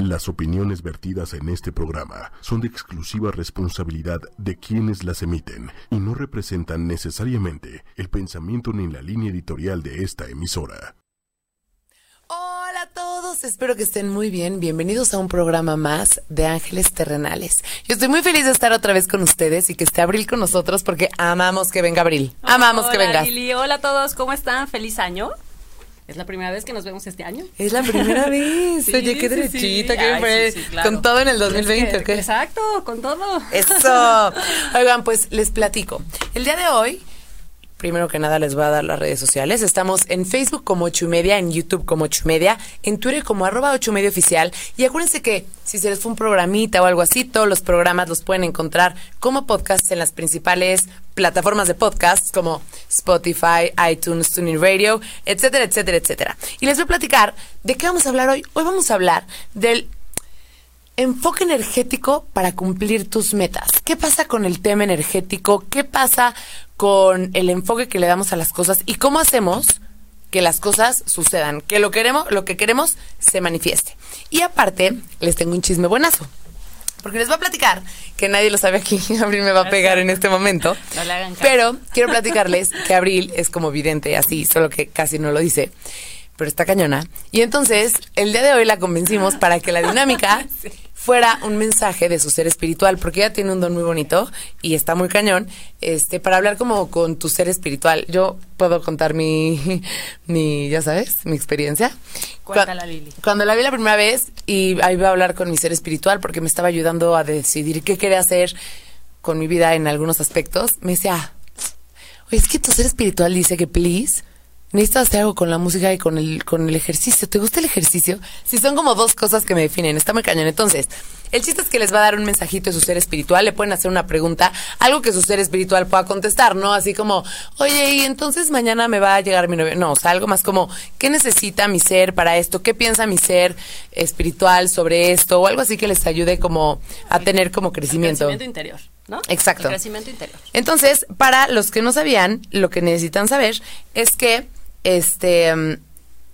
Las opiniones vertidas en este programa son de exclusiva responsabilidad de quienes las emiten y no representan necesariamente el pensamiento ni la línea editorial de esta emisora. Hola a todos, espero que estén muy bien. Bienvenidos a un programa más de Ángeles Terrenales. Yo estoy muy feliz de estar otra vez con ustedes y que esté Abril con nosotros porque amamos que venga Abril. Amamos que venga. Hola a todos, ¿cómo están? Feliz año. ¿Es la primera vez que nos vemos este año? Es la primera vez. Oye, qué derechita, qué Con todo en el 2020, ¿ok? Exacto, con todo. Eso. Oigan, pues les platico. El día de hoy Primero que nada les voy a dar las redes sociales. Estamos en Facebook como ocho media, en YouTube como ocho media, en Twitter como arroba ocho y media oficial. Y acuérdense que si se les fue un programita o algo así, todos los programas los pueden encontrar como podcasts en las principales plataformas de podcasts como Spotify, iTunes, TuneIn Radio, etcétera, etcétera, etcétera. Y les voy a platicar de qué vamos a hablar hoy. Hoy vamos a hablar del enfoque energético para cumplir tus metas. ¿Qué pasa con el tema energético? ¿Qué pasa con el enfoque que le damos a las cosas y cómo hacemos que las cosas sucedan, que lo queremos, lo que queremos se manifieste. Y aparte, les tengo un chisme buenazo. Porque les voy a platicar, que nadie lo sabe aquí, Abril me va a pegar en este momento. pero quiero platicarles que Abril es como vidente, así, solo que casi no lo dice pero está cañona. Y entonces, el día de hoy la convencimos para que la dinámica fuera un mensaje de su ser espiritual, porque ella tiene un don muy bonito y está muy cañón, este, para hablar como con tu ser espiritual. Yo puedo contar mi, mi, ya sabes, mi experiencia. Cuéntala, Lili. Cuando la vi la primera vez y ahí iba a hablar con mi ser espiritual porque me estaba ayudando a decidir qué quería hacer con mi vida en algunos aspectos, me decía, oye, es que tu ser espiritual dice que please necesitas hacer algo con la música y con el, con el ejercicio. ¿Te gusta el ejercicio? Si son como dos cosas que me definen, está muy cañón. Entonces, el chiste es que les va a dar un mensajito de su ser espiritual, le pueden hacer una pregunta, algo que su ser espiritual pueda contestar, ¿no? Así como, oye, y entonces mañana me va a llegar mi novio. No, o sea, algo más como, ¿qué necesita mi ser para esto? ¿Qué piensa mi ser espiritual sobre esto? O algo así que les ayude como a tener como crecimiento. crecimiento interior. ¿No? Exacto. El crecimiento interior. Entonces, para los que no sabían, lo que necesitan saber es que este, mm,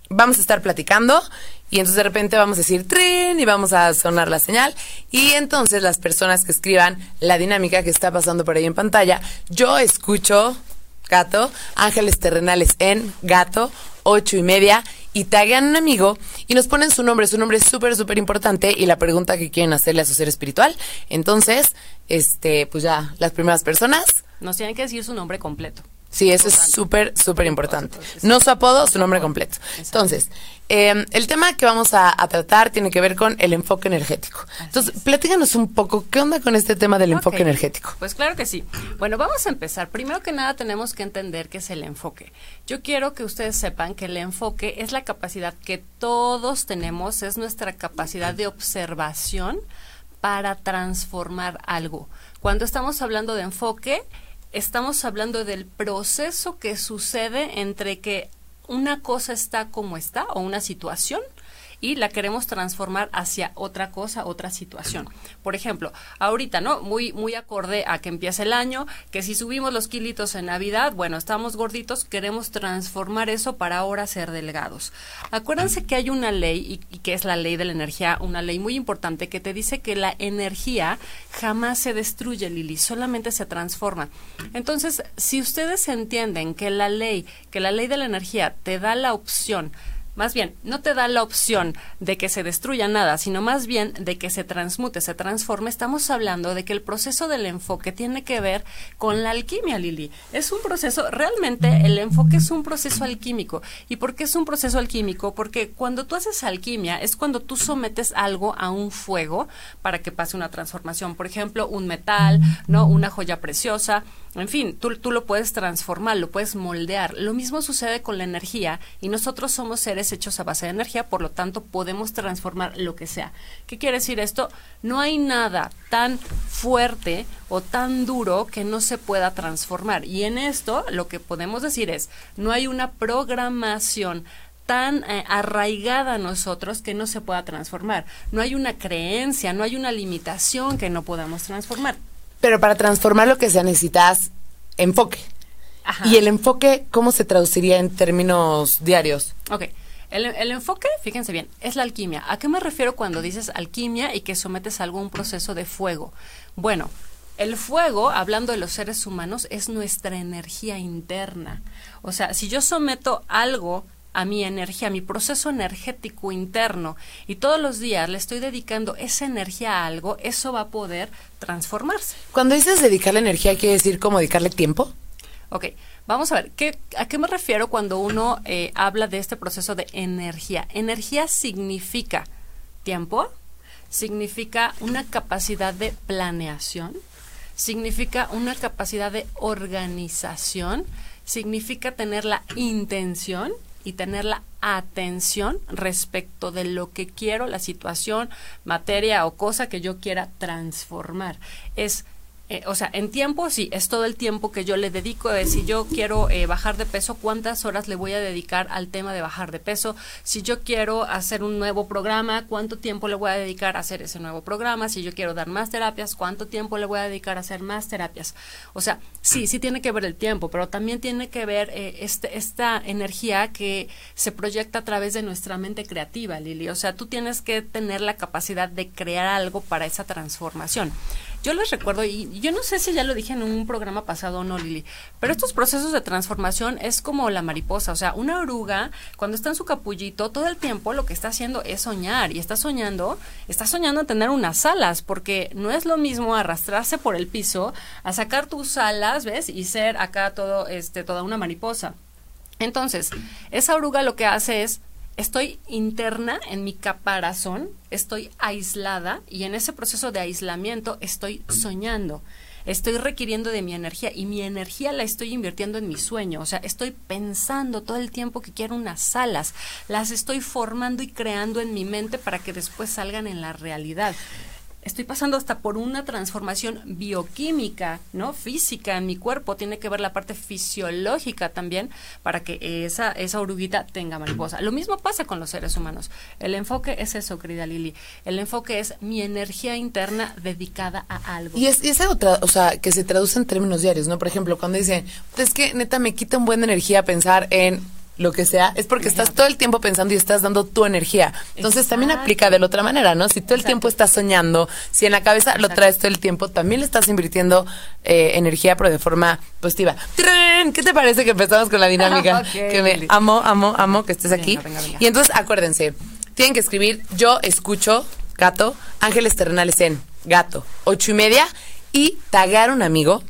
vamos a estar platicando y entonces de repente vamos a decir tren y vamos a sonar la señal y entonces las personas que escriban la dinámica que está pasando por ahí en pantalla, yo escucho gato, ángeles terrenales en gato, ocho y media y taguean un amigo y nos ponen su nombre, su nombre es súper, súper importante y la pregunta que quieren hacerle a su ser espiritual. Entonces, este, pues ya, las primeras personas. Nos tienen que decir su nombre completo. Sí, eso es súper, súper importante. No su apodo, su nombre completo. Entonces, em, el tema que vamos a, tratar tiene que ver con el enfoque energético. Entonces, platíganos un poco, ¿qué onda con este tema del enfoque energético? Pues claro que sí. Bueno, vamos a empezar. Primero que nada tenemos que entender qué es el enfoque. Yo quiero que ustedes sepan que el enfoque es la capacidad que todos tenemos, es nuestra capacidad de observación para transformar algo. Cuando estamos hablando de enfoque, estamos hablando del proceso que sucede entre que una cosa está como está o una situación y la queremos transformar hacia otra cosa, otra situación. Por ejemplo, ahorita, ¿no? Muy, muy acorde a que empieza el año, que si subimos los kilitos en Navidad, bueno, estamos gorditos, queremos transformar eso para ahora ser delgados. Acuérdense que hay una ley, y, y que es la ley de la energía, una ley muy importante que te dice que la energía jamás se destruye, Lili, solamente se transforma. Entonces, si ustedes entienden que la ley, que la ley de la energía te da la opción más bien, no te da la opción de que se destruya nada, sino más bien de que se transmute, se transforme. Estamos hablando de que el proceso del enfoque tiene que ver con la alquimia, Lili. Es un proceso, realmente el enfoque es un proceso alquímico. ¿Y por qué es un proceso alquímico? Porque cuando tú haces alquimia es cuando tú sometes algo a un fuego para que pase una transformación. Por ejemplo, un metal, ¿no? Una joya preciosa en fin, tú, lo puedes transformar, lo puedes moldear. Lo mismo sucede con la energía y nosotros somos seres hechos a base de energía, por lo tanto podemos transformar lo que sea. ¿Qué quiere decir esto? No hay nada tan fuerte o tan duro que no se pueda transformar. Y en esto lo que podemos decir es, no hay una programación tan eh, arraigada a nosotros que no se pueda transformar. No hay una creencia, no hay una limitación que no podamos transformar. Pero para transformar lo que sea necesitas enfoque. ¿Y el enfoque cómo se traduciría en términos diarios? Ok. El, el, enfoque, fíjense bien, es la alquimia. ¿A qué me refiero cuando dices alquimia y que sometes algo a un proceso de fuego? Bueno, el fuego, hablando de los seres humanos, es nuestra energía interna. O sea, si yo someto algo a mi energía, a mi proceso energético interno, y todos los días le estoy dedicando esa energía a algo, eso va a poder transformarse. Cuando dices dedicarle energía, ¿quiere decir como dedicarle tiempo? Ok, vamos a ver, ¿qué, ¿a qué me refiero cuando uno eh, habla de este proceso de energía? Energía significa tiempo, significa una capacidad de planeación, significa una capacidad de organización, significa tener la intención y tener la atención respecto de lo que quiero, la situación, materia o cosa que yo quiera transformar. Es eh, o sea, en tiempo sí, es todo el tiempo que yo le dedico. Eh, si yo quiero eh, bajar de peso, ¿cuántas horas le voy a dedicar al tema de bajar de peso? Si yo quiero hacer un nuevo programa, ¿cuánto tiempo le voy a dedicar a hacer ese nuevo programa? Si yo quiero dar más terapias, ¿cuánto tiempo le voy a dedicar a hacer más terapias? O sea, sí, sí tiene que ver el tiempo, pero también tiene que ver este, esta energía que se proyecta a través de nuestra mente creativa, Lili. O sea, tú tienes que tener la capacidad de crear algo para esa transformación. Yo les recuerdo, y yo no sé si ya lo dije en un programa pasado o no, Lili, pero estos procesos de transformación es como la mariposa, o sea, una oruga, cuando está en su capullito, todo el tiempo lo que está haciendo es soñar, y está soñando, está soñando en tener unas alas, porque no es lo mismo arrastrarse por el piso a sacar tus alas, ¿ves? Y ser acá todo, este, toda una mariposa. Entonces, esa oruga lo que hace es estoy interna en mi caparazón, estoy aislada y en ese proceso de aislamiento estoy soñando. Estoy requiriendo de mi energía y mi energía la estoy invirtiendo en mi sueño. O sea, estoy pensando todo el tiempo que quiero unas alas. Las estoy formando y creando en mi mente para que después salgan en la realidad estoy pasando hasta por una transformación bioquímica, ¿no? Física en mi cuerpo, tiene que ver la parte fisiológica también para que esa, esa oruguita tenga mariposa. Lo mismo pasa con los seres humanos. El enfoque es eso, querida Lili. El enfoque es mi energía interna dedicada a algo. Y es, esa otra, o sea, que se traduce en términos diarios, ¿no? Por ejemplo, cuando dicen, es que neta me quita un buen energía pensar en lo que sea, es porque estás todo el tiempo pensando y estás dando tu energía. Entonces también aplica de la otra manera, ¿no? Si todo el tiempo estás soñando, si en la cabeza lo traes todo el tiempo, también le estás invirtiendo eh, energía, pero de forma positiva. ¿Qué te parece que empezamos con la dinámica? que me amo, amo, amo que estés aquí. Y entonces acuérdense, tienen que escribir yo escucho gato, ángeles terrenales en gato, ocho y media, y tagar un amigo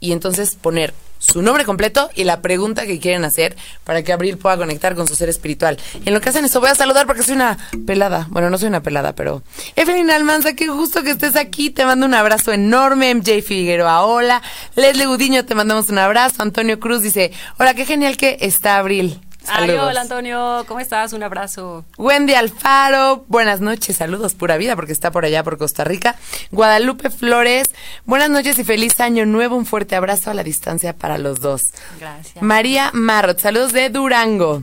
y entonces poner su nombre completo y la pregunta que quieren hacer para que Abril pueda conectar con su ser espiritual. En lo que hacen eso, voy a saludar porque soy una pelada. Bueno, no soy una pelada, pero. Evelyn Almanza, qué gusto que estés aquí. Te mando un abrazo enorme. MJ Figueroa, hola. Leslie Gudiño, te mandamos un abrazo. Antonio Cruz dice: Hola, qué genial que está Abril. Ay, hola Antonio, ¿cómo estás? Un abrazo. Wendy Alfaro, buenas noches, saludos, pura vida, porque está por allá, por Costa Rica. Guadalupe Flores, buenas noches y feliz año nuevo, un fuerte abrazo a la distancia para los dos. Gracias. María Marrot, saludos de Durango.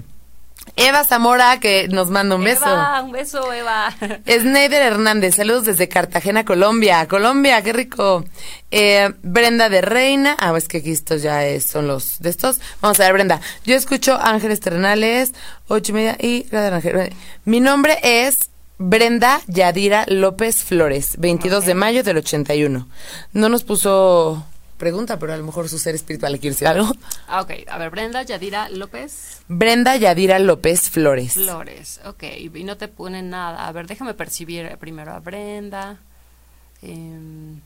Eva Zamora, que nos manda un beso. Eva, un beso, Eva. Sneider Hernández, saludos desde Cartagena, Colombia. Colombia, qué rico. Eh, Brenda de Reina, ah, es que aquí estos ya son los de estos. Vamos a ver, Brenda. Yo escucho Ángeles Terrenales, ocho y media y Mi nombre es Brenda Yadira López Flores, 22 de mayo del 81. No nos puso pregunta, pero a lo mejor su ser espiritual le quiere decir algo. Ah, ok. A ver, Brenda Yadira López. Brenda Yadira López Flores. Flores, ok. Y no te pone nada. A ver, déjame percibir primero a Brenda. Eh,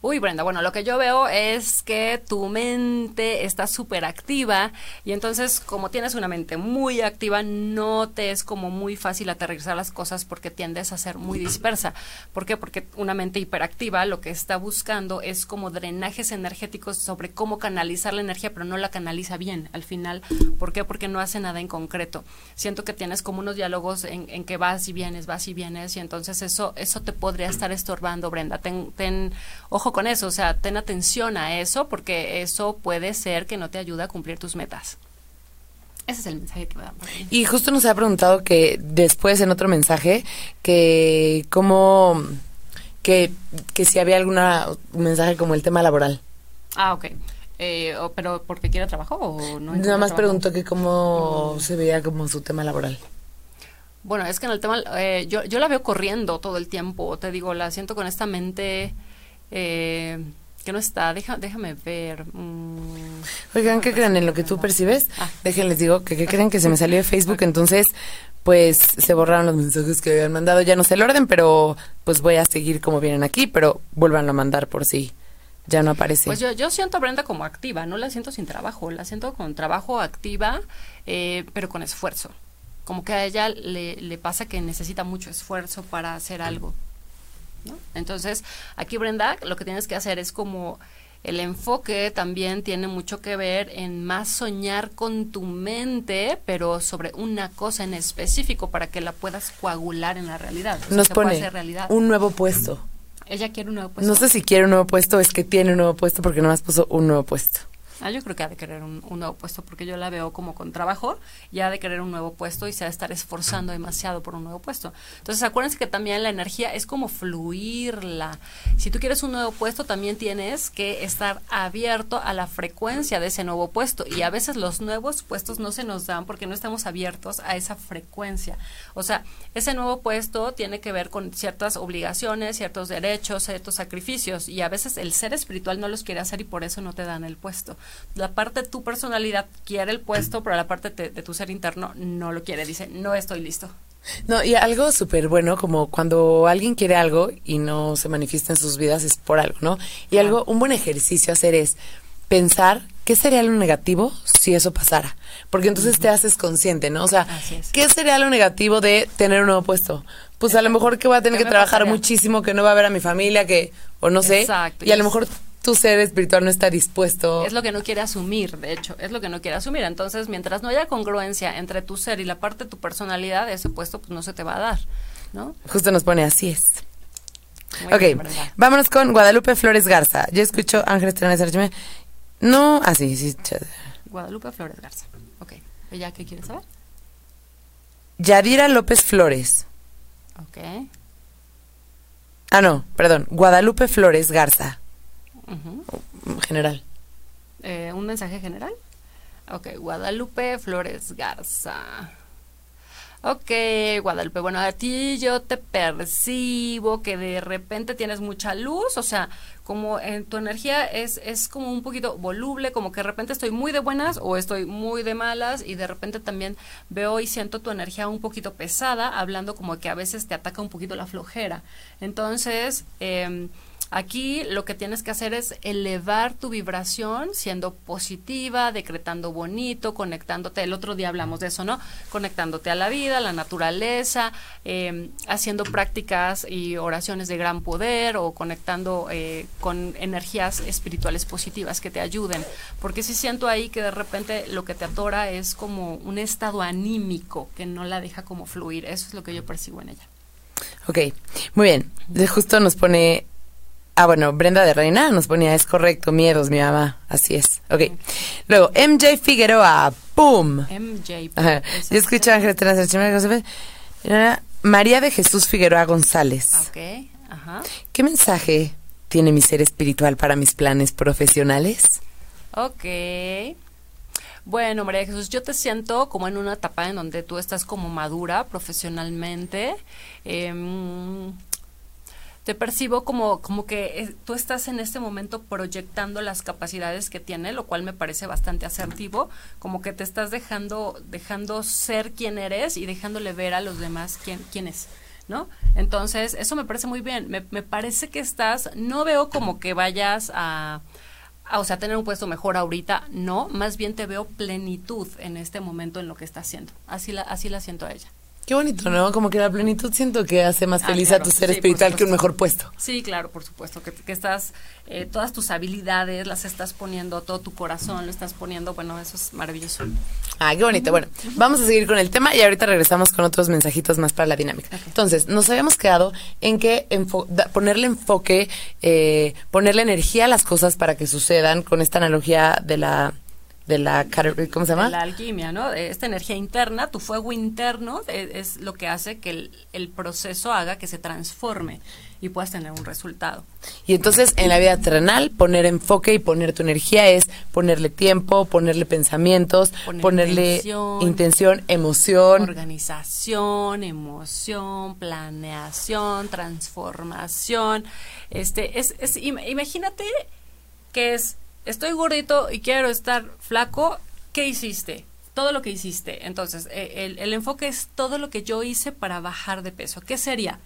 Uy, Brenda, bueno, lo que yo veo es que tu mente está súper activa y entonces como tienes una mente muy activa, no te es como muy fácil aterrizar las cosas porque tiendes a ser muy dispersa. ¿Por qué? Porque una mente hiperactiva lo que está buscando es como drenajes energéticos sobre cómo canalizar la energía, pero no la canaliza bien al final. ¿Por qué? Porque no hace nada en concreto. Siento que tienes como unos diálogos en, que vas y vienes, vas y vienes y entonces eso, eso te podría estar estorbando, Brenda. Ten, ten ojo con eso, o sea, ten atención a eso porque eso puede ser que no te ayude a cumplir tus metas. Ese es el mensaje que me dan. Y justo nos ha preguntado que después en otro mensaje que cómo que, que si había algún mensaje como el tema laboral. Ah, ok. Eh, o- ¿Pero porque quiere trabajo o no? Nada más preguntó que cómo se veía como su tema laboral. Bueno, es que en el tema, eh, yo, yo la veo corriendo todo el tiempo, te digo, la siento con esta mente eh, que no está, Deja, déjame ver. mm, Oigan, ¿qué creen en lo que tú percibes? Ah. Déjenles digo que ¿qué creen que se me salió de Facebook, entonces pues se borraron los mensajes que habían mandado. Ya no sé el orden, pero pues voy a seguir como vienen aquí, pero vuelvan a mandar por si ya no aparece. Pues yo, yo siento a Brenda como activa, no la siento sin trabajo, la siento con trabajo activa, eh, pero con esfuerzo. Como que a ella le, le pasa que necesita mucho esfuerzo para hacer algo. ¿No? Entonces, aquí Brenda, lo que tienes que hacer es como el enfoque también tiene mucho que ver en más soñar con tu mente, pero sobre una cosa en específico para que la puedas coagular en la realidad. o sea, Nos pone realidad. un nuevo puesto. Ella quiere un nuevo puesto. No sé si quiere un nuevo puesto o es que tiene un nuevo puesto porque nomás puso un nuevo puesto. Ah, yo creo que ha de querer un, un nuevo puesto porque yo la veo como con trabajo y ha de querer un nuevo puesto y se ha de estar esforzando demasiado por un nuevo puesto. Entonces, acuérdense que también la energía es como fluirla. Si tú quieres un nuevo puesto, también tienes que estar abierto a la frecuencia de ese nuevo puesto. Y a veces los nuevos puestos no se nos dan porque no estamos abiertos a esa frecuencia. O sea, ese nuevo puesto tiene que ver con ciertas obligaciones, ciertos derechos, ciertos sacrificios. Y a veces el ser espiritual no los quiere hacer y por eso no te dan el puesto. La parte de tu personalidad quiere el puesto, pero la parte de, de tu ser interno no lo quiere. Dice, no estoy listo. No, y algo súper bueno, como cuando alguien quiere algo y no se manifiesta en sus vidas es por algo, ¿no? Y algo, un buen ejercicio a hacer es pensar qué sería lo negativo si eso pasara. Porque entonces te haces consciente, ¿no? O sea. ¿qué sería lo negativo de tener un nuevo puesto? Pues a lo mejor que voy a tener ¿Qué que trabajar pasaría? muchísimo, que no va a ver a mi familia, que, o no sé. Exacto, Y a lo mejor tu ser espiritual no está dispuesto. Es lo que no quiere asumir, de hecho, es lo que no quiere asumir. Entonces, mientras no haya congruencia entre tu ser y la parte de tu personalidad, ese puesto pues no se te va a dar, ¿no? Justo nos pone así es. Muy ok, bien, vámonos con Guadalupe Flores Garza. Yo escucho Ángeles Archime. No, ah, sí, sí. Guadalupe Flores Garza. Ok. ¿Ella qué quiere saber? Yadira López Flores. Ok. Ah, no, perdón. Guadalupe Flores Garza. General. Eh, ¿Un mensaje general? Ok, Guadalupe Flores Garza. Ok, Guadalupe, bueno, a ti yo te percibo que de repente tienes mucha luz, o sea, como en tu energía es, es como un poquito voluble, como que de repente estoy muy de buenas o estoy muy de malas y de repente también veo y siento tu energía un poquito pesada, hablando como que a veces te ataca un poquito la flojera. Entonces, em, Aquí lo que tienes que hacer es elevar tu vibración siendo positiva, decretando bonito, conectándote. El otro día hablamos de eso, ¿no? Conectándote a la vida, a la naturaleza, eh, haciendo prácticas y oraciones de gran poder o conectando eh, con energías espirituales positivas que te ayuden. Porque sí siento ahí que de repente lo que te atora es como un estado anímico que no la deja como fluir. Eso es lo que yo percibo en ella. Ok, muy bien. Justo nos pone. Ah, bueno, Brenda de Reina nos ponía, es correcto, miedos, mi mamá. Así es. Ok. Luego, MJ Figueroa. ¡Pum! MJ. Ajá. ¿es Yo escucho a José- María de Jesús Figueroa González. Ok, ajá. ¿Qué mensaje tiene mi ser espiritual para mis planes profesionales? Ok. Bueno, María de Jesús, yo te siento como en una etapa en donde tú estás como madura profesionalmente. Em, te percibo como, como que eh, tú estás en este momento proyectando las capacidades que tiene, lo cual me parece bastante asertivo, como que te estás dejando, dejando ser quien eres y dejándole ver a los demás quién, quién es. ¿No? Entonces, eso me parece muy bien. Me, me parece que estás, no veo como que vayas a, a, o sea, tener un puesto mejor ahorita, no, más bien te veo plenitud en este momento en lo que estás haciendo. Así la, así la siento a ella. Qué bonito, ¿no? Como que la plenitud siento que hace más Ah, feliz claro. a tu ser Sí, espiritual que un mejor puesto. Sí, claro, por supuesto, que, que estás, eh, todas tus habilidades las estás poniendo, todo tu corazón lo estás poniendo, bueno, eso es maravilloso. Ah, qué bonito. Bueno, vamos a seguir con el tema y ahorita regresamos con otros mensajitos más para la dinámica. Entonces, nos habíamos quedado en que enfo- da- ponerle enfoque, eh, ponerle energía a las cosas para que sucedan con esta analogía de la de la, ¿cómo se llama? De la alquimia, ¿no? Esta energía interna, tu fuego interno es, lo que hace que el, el, proceso haga que se transforme y puedas tener un resultado. Y entonces en la vida terrenal poner enfoque y poner tu energía es ponerle tiempo, ponerle pensamientos, ponerle intención, emoción, organización, emoción, planeación, transformación. Este es, es imagínate que es estoy gordito y quiero estar flaco, ¿qué hiciste? Todo lo que hiciste. Entonces, eh, el, el enfoque es todo lo que yo hice para bajar de peso. ¿Qué sería?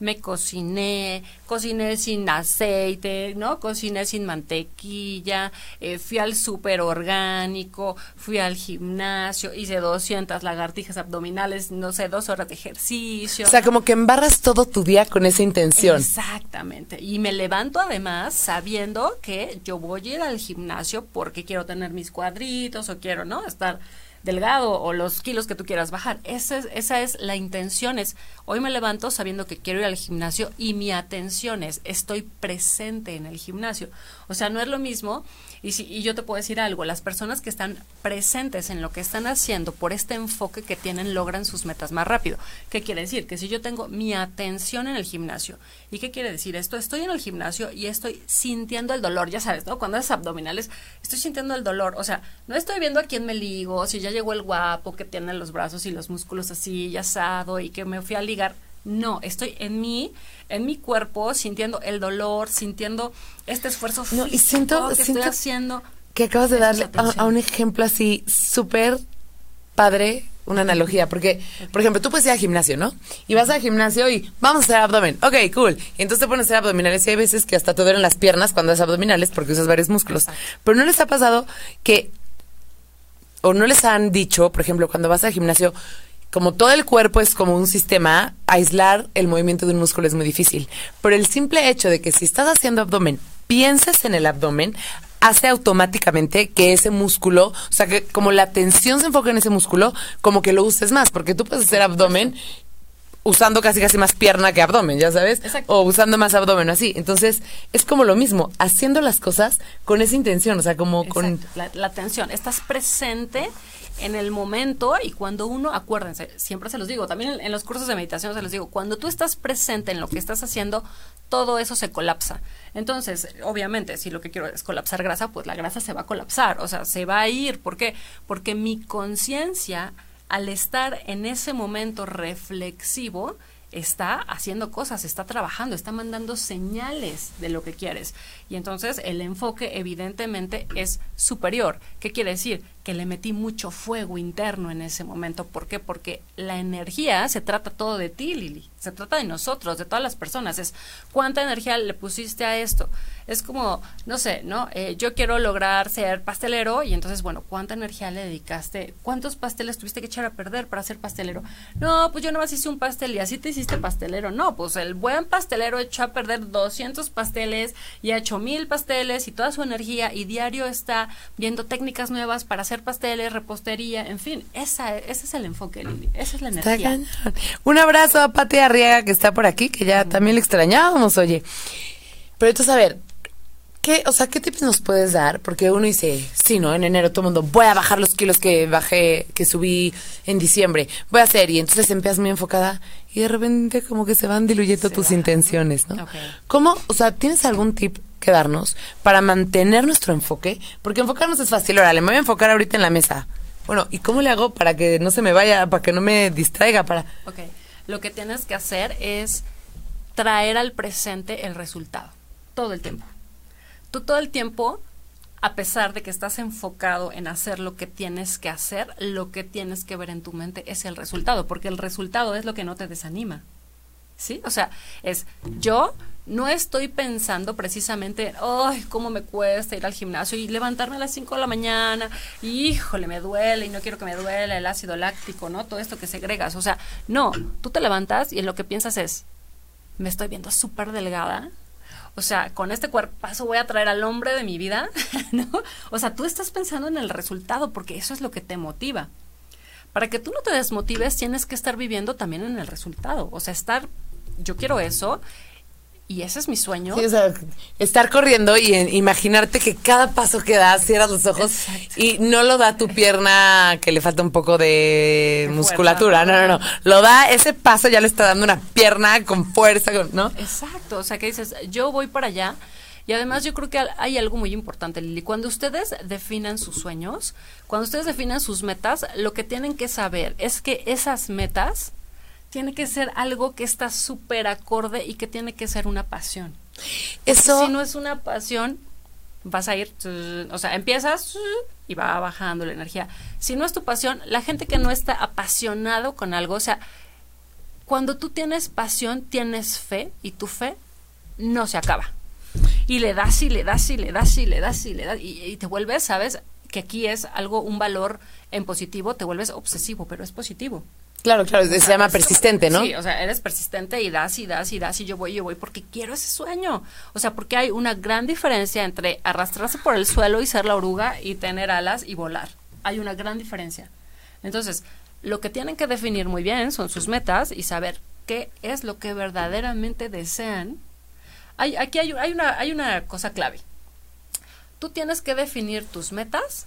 Me cociné, cociné sin aceite, ¿no? Cociné sin mantequilla, eh, fui al súper orgánico, fui al gimnasio, hice 200 lagartijas abdominales, no sé, dos horas de ejercicio. O sea, como que embarras todo tu día con esa intención. Exactamente. Y me levanto además sabiendo que yo voy a ir al gimnasio porque quiero tener mis cuadritos o quiero, ¿no? Estar delgado o los kilos que tú quieras bajar. Esa es, esa es la intención. Es, hoy me levanto sabiendo que quiero ir al gimnasio y mi atención es, estoy presente en el gimnasio. O sea, no es lo mismo y, si, y yo te puedo decir algo, las personas que están presentes en lo que están haciendo por este enfoque que tienen logran sus metas más rápido. ¿Qué quiere decir? Que si yo tengo mi atención en el gimnasio, ¿y qué quiere decir esto? Estoy en el gimnasio y estoy sintiendo el dolor, ya sabes, ¿no? Cuando haces abdominales, estoy sintiendo el dolor, o sea, no estoy viendo a quién me ligo, si ya llegó el guapo que tiene los brazos y los músculos así, asado y que me fui a ligar. No, estoy en mí en mi cuerpo, sintiendo el dolor, sintiendo este esfuerzo físico y siento, que estoy haciendo. Que acabas de darle a, un ejemplo así súper padre, una analogía, porque, por ejemplo, tú puedes ir al gimnasio, ¿no? Y vas al gimnasio y vamos a hacer abdomen. Ok, cool. Y entonces te pones a hacer abdominales y hay veces que hasta te duelen las piernas cuando haces abdominales porque usas varios músculos. Pero no les ha pasado que, o no les han dicho, por ejemplo, cuando vas al gimnasio, como todo el cuerpo es como un sistema, aislar el movimiento de un músculo es muy difícil. Pero el simple hecho de que si estás haciendo abdomen, pienses en el abdomen, hace automáticamente que ese músculo, o sea, que como la tensión se enfoca en ese músculo, como que lo uses más, porque tú puedes hacer abdomen usando casi casi más pierna que abdomen, ya sabes, o usando más abdomen así. Entonces, es como lo mismo, haciendo las cosas con esa intención, o sea, como con la, la tensión, estás presente en el momento y cuando uno, acuérdense, siempre se los digo, también en, los cursos de meditación se los digo, cuando tú estás presente en lo que estás haciendo, todo eso se colapsa. Entonces, obviamente, si lo que quiero es colapsar grasa, pues la grasa se va a colapsar, o sea, se va a ir. ¿Por qué? Porque mi conciencia, al estar en ese momento reflexivo, está haciendo cosas, está trabajando, está mandando señales de lo que quieres. Y entonces el enfoque evidentemente es superior. ¿Qué quiere decir? Que le metí mucho fuego interno en ese momento. ¿Por qué? Porque la energía se trata todo de ti, Lili. Se trata de nosotros, de todas las personas. Es cuánta energía le pusiste a esto. Es como, no sé, ¿no? Eh, yo quiero lograr ser pastelero y entonces, bueno, ¿cuánta energía le dedicaste? ¿Cuántos pasteles tuviste que echar a perder para ser pastelero? No, pues yo nomás hice un pastel y así te hiciste pastelero. No, pues el buen pastelero echó a perder 200 pasteles y ha hecho mil pasteles y toda su energía y diario está viendo técnicas nuevas para hacer pasteles, repostería, en fin, esa, ese es el enfoque, Lili. Esa es la energía. Un abrazo a Pati Arriaga que está por aquí, que ya también le extrañábamos, oye. Pero entonces, a ver, ¿Qué, o sea, qué tips nos puedes dar? Porque uno dice, sí, ¿no? En enero todo el mundo, voy a bajar los kilos que bajé, que subí en diciembre, voy a hacer, y entonces empiezas muy enfocada y de repente como que se van diluyendo tus intenciones, ¿no? ¿Cómo, o sea, tienes algún tip que darnos para mantener nuestro enfoque? Porque enfocarnos es fácil, órale, me voy a enfocar ahorita en la mesa. Bueno, ¿y cómo le hago para que no se me vaya, para que no me distraiga, para... Ok, lo que tienes que hacer es traer al presente el resultado, todo el tiempo tú todo el tiempo, a pesar de que estás enfocado en hacer lo que tienes que hacer, lo que tienes que ver en tu mente es el resultado, porque el resultado es lo que no te desanima. ¿Sí? O sea, es yo no estoy pensando precisamente, ay, cómo me cuesta ir al gimnasio y levantarme a las 5 de la mañana, híjole, me duele y no quiero que me duele el ácido láctico, ¿no? Todo esto que segregas. O sea, no, tú te levantas y en lo que piensas es, me estoy viendo súper delgada, o sea, con este cuerpazo voy a traer al hombre de mi vida, ¿no? O sea, tú estás pensando en el resultado porque eso es lo que te motiva. Para que tú no te desmotives, tienes que estar viviendo también en el resultado. O sea, estar, yo quiero eso, y ese es mi sueño. Sí, o sea, estar corriendo y en- imaginarte que cada paso que das cierras los ojos Exacto. y no lo da tu pierna que le falta un poco de, De musculatura, fuerza. no, no, no, lo da ese paso ya le está dando una pierna con fuerza, ¿no? Exacto, o sea que dices, yo voy para allá. Y además yo creo que hay algo muy importante, Lili. Cuando ustedes definan sus sueños, cuando ustedes definan sus metas, lo que tienen que saber es que esas metas tiene que ser algo que está súper acorde y que tiene que ser una pasión. Eso Si no es una pasión, vas a ir, o sea, empiezas y va bajando la energía. Si no es tu pasión, la gente que no está apasionado con algo, o sea, cuando tú tienes pasión, tienes fe y tu fe no se acaba. Y le das y le das y le das y le das y le das y, y te vuelves, ¿sabes? Que aquí es algo, un valor en positivo, te vuelves obsesivo, pero es positivo. Claro, claro, se llama persistente, ¿no? Sí, o sea, eres persistente y das y das y das y yo voy y yo voy porque quiero ese sueño. O sea, porque hay una gran diferencia entre arrastrarse por el suelo y ser la oruga y tener alas y volar. Hay una gran diferencia. Entonces, lo que tienen que definir muy bien son sus metas y saber qué es lo que verdaderamente desean. Hay, aquí hay, hay una, hay una cosa clave. Tú tienes que definir tus metas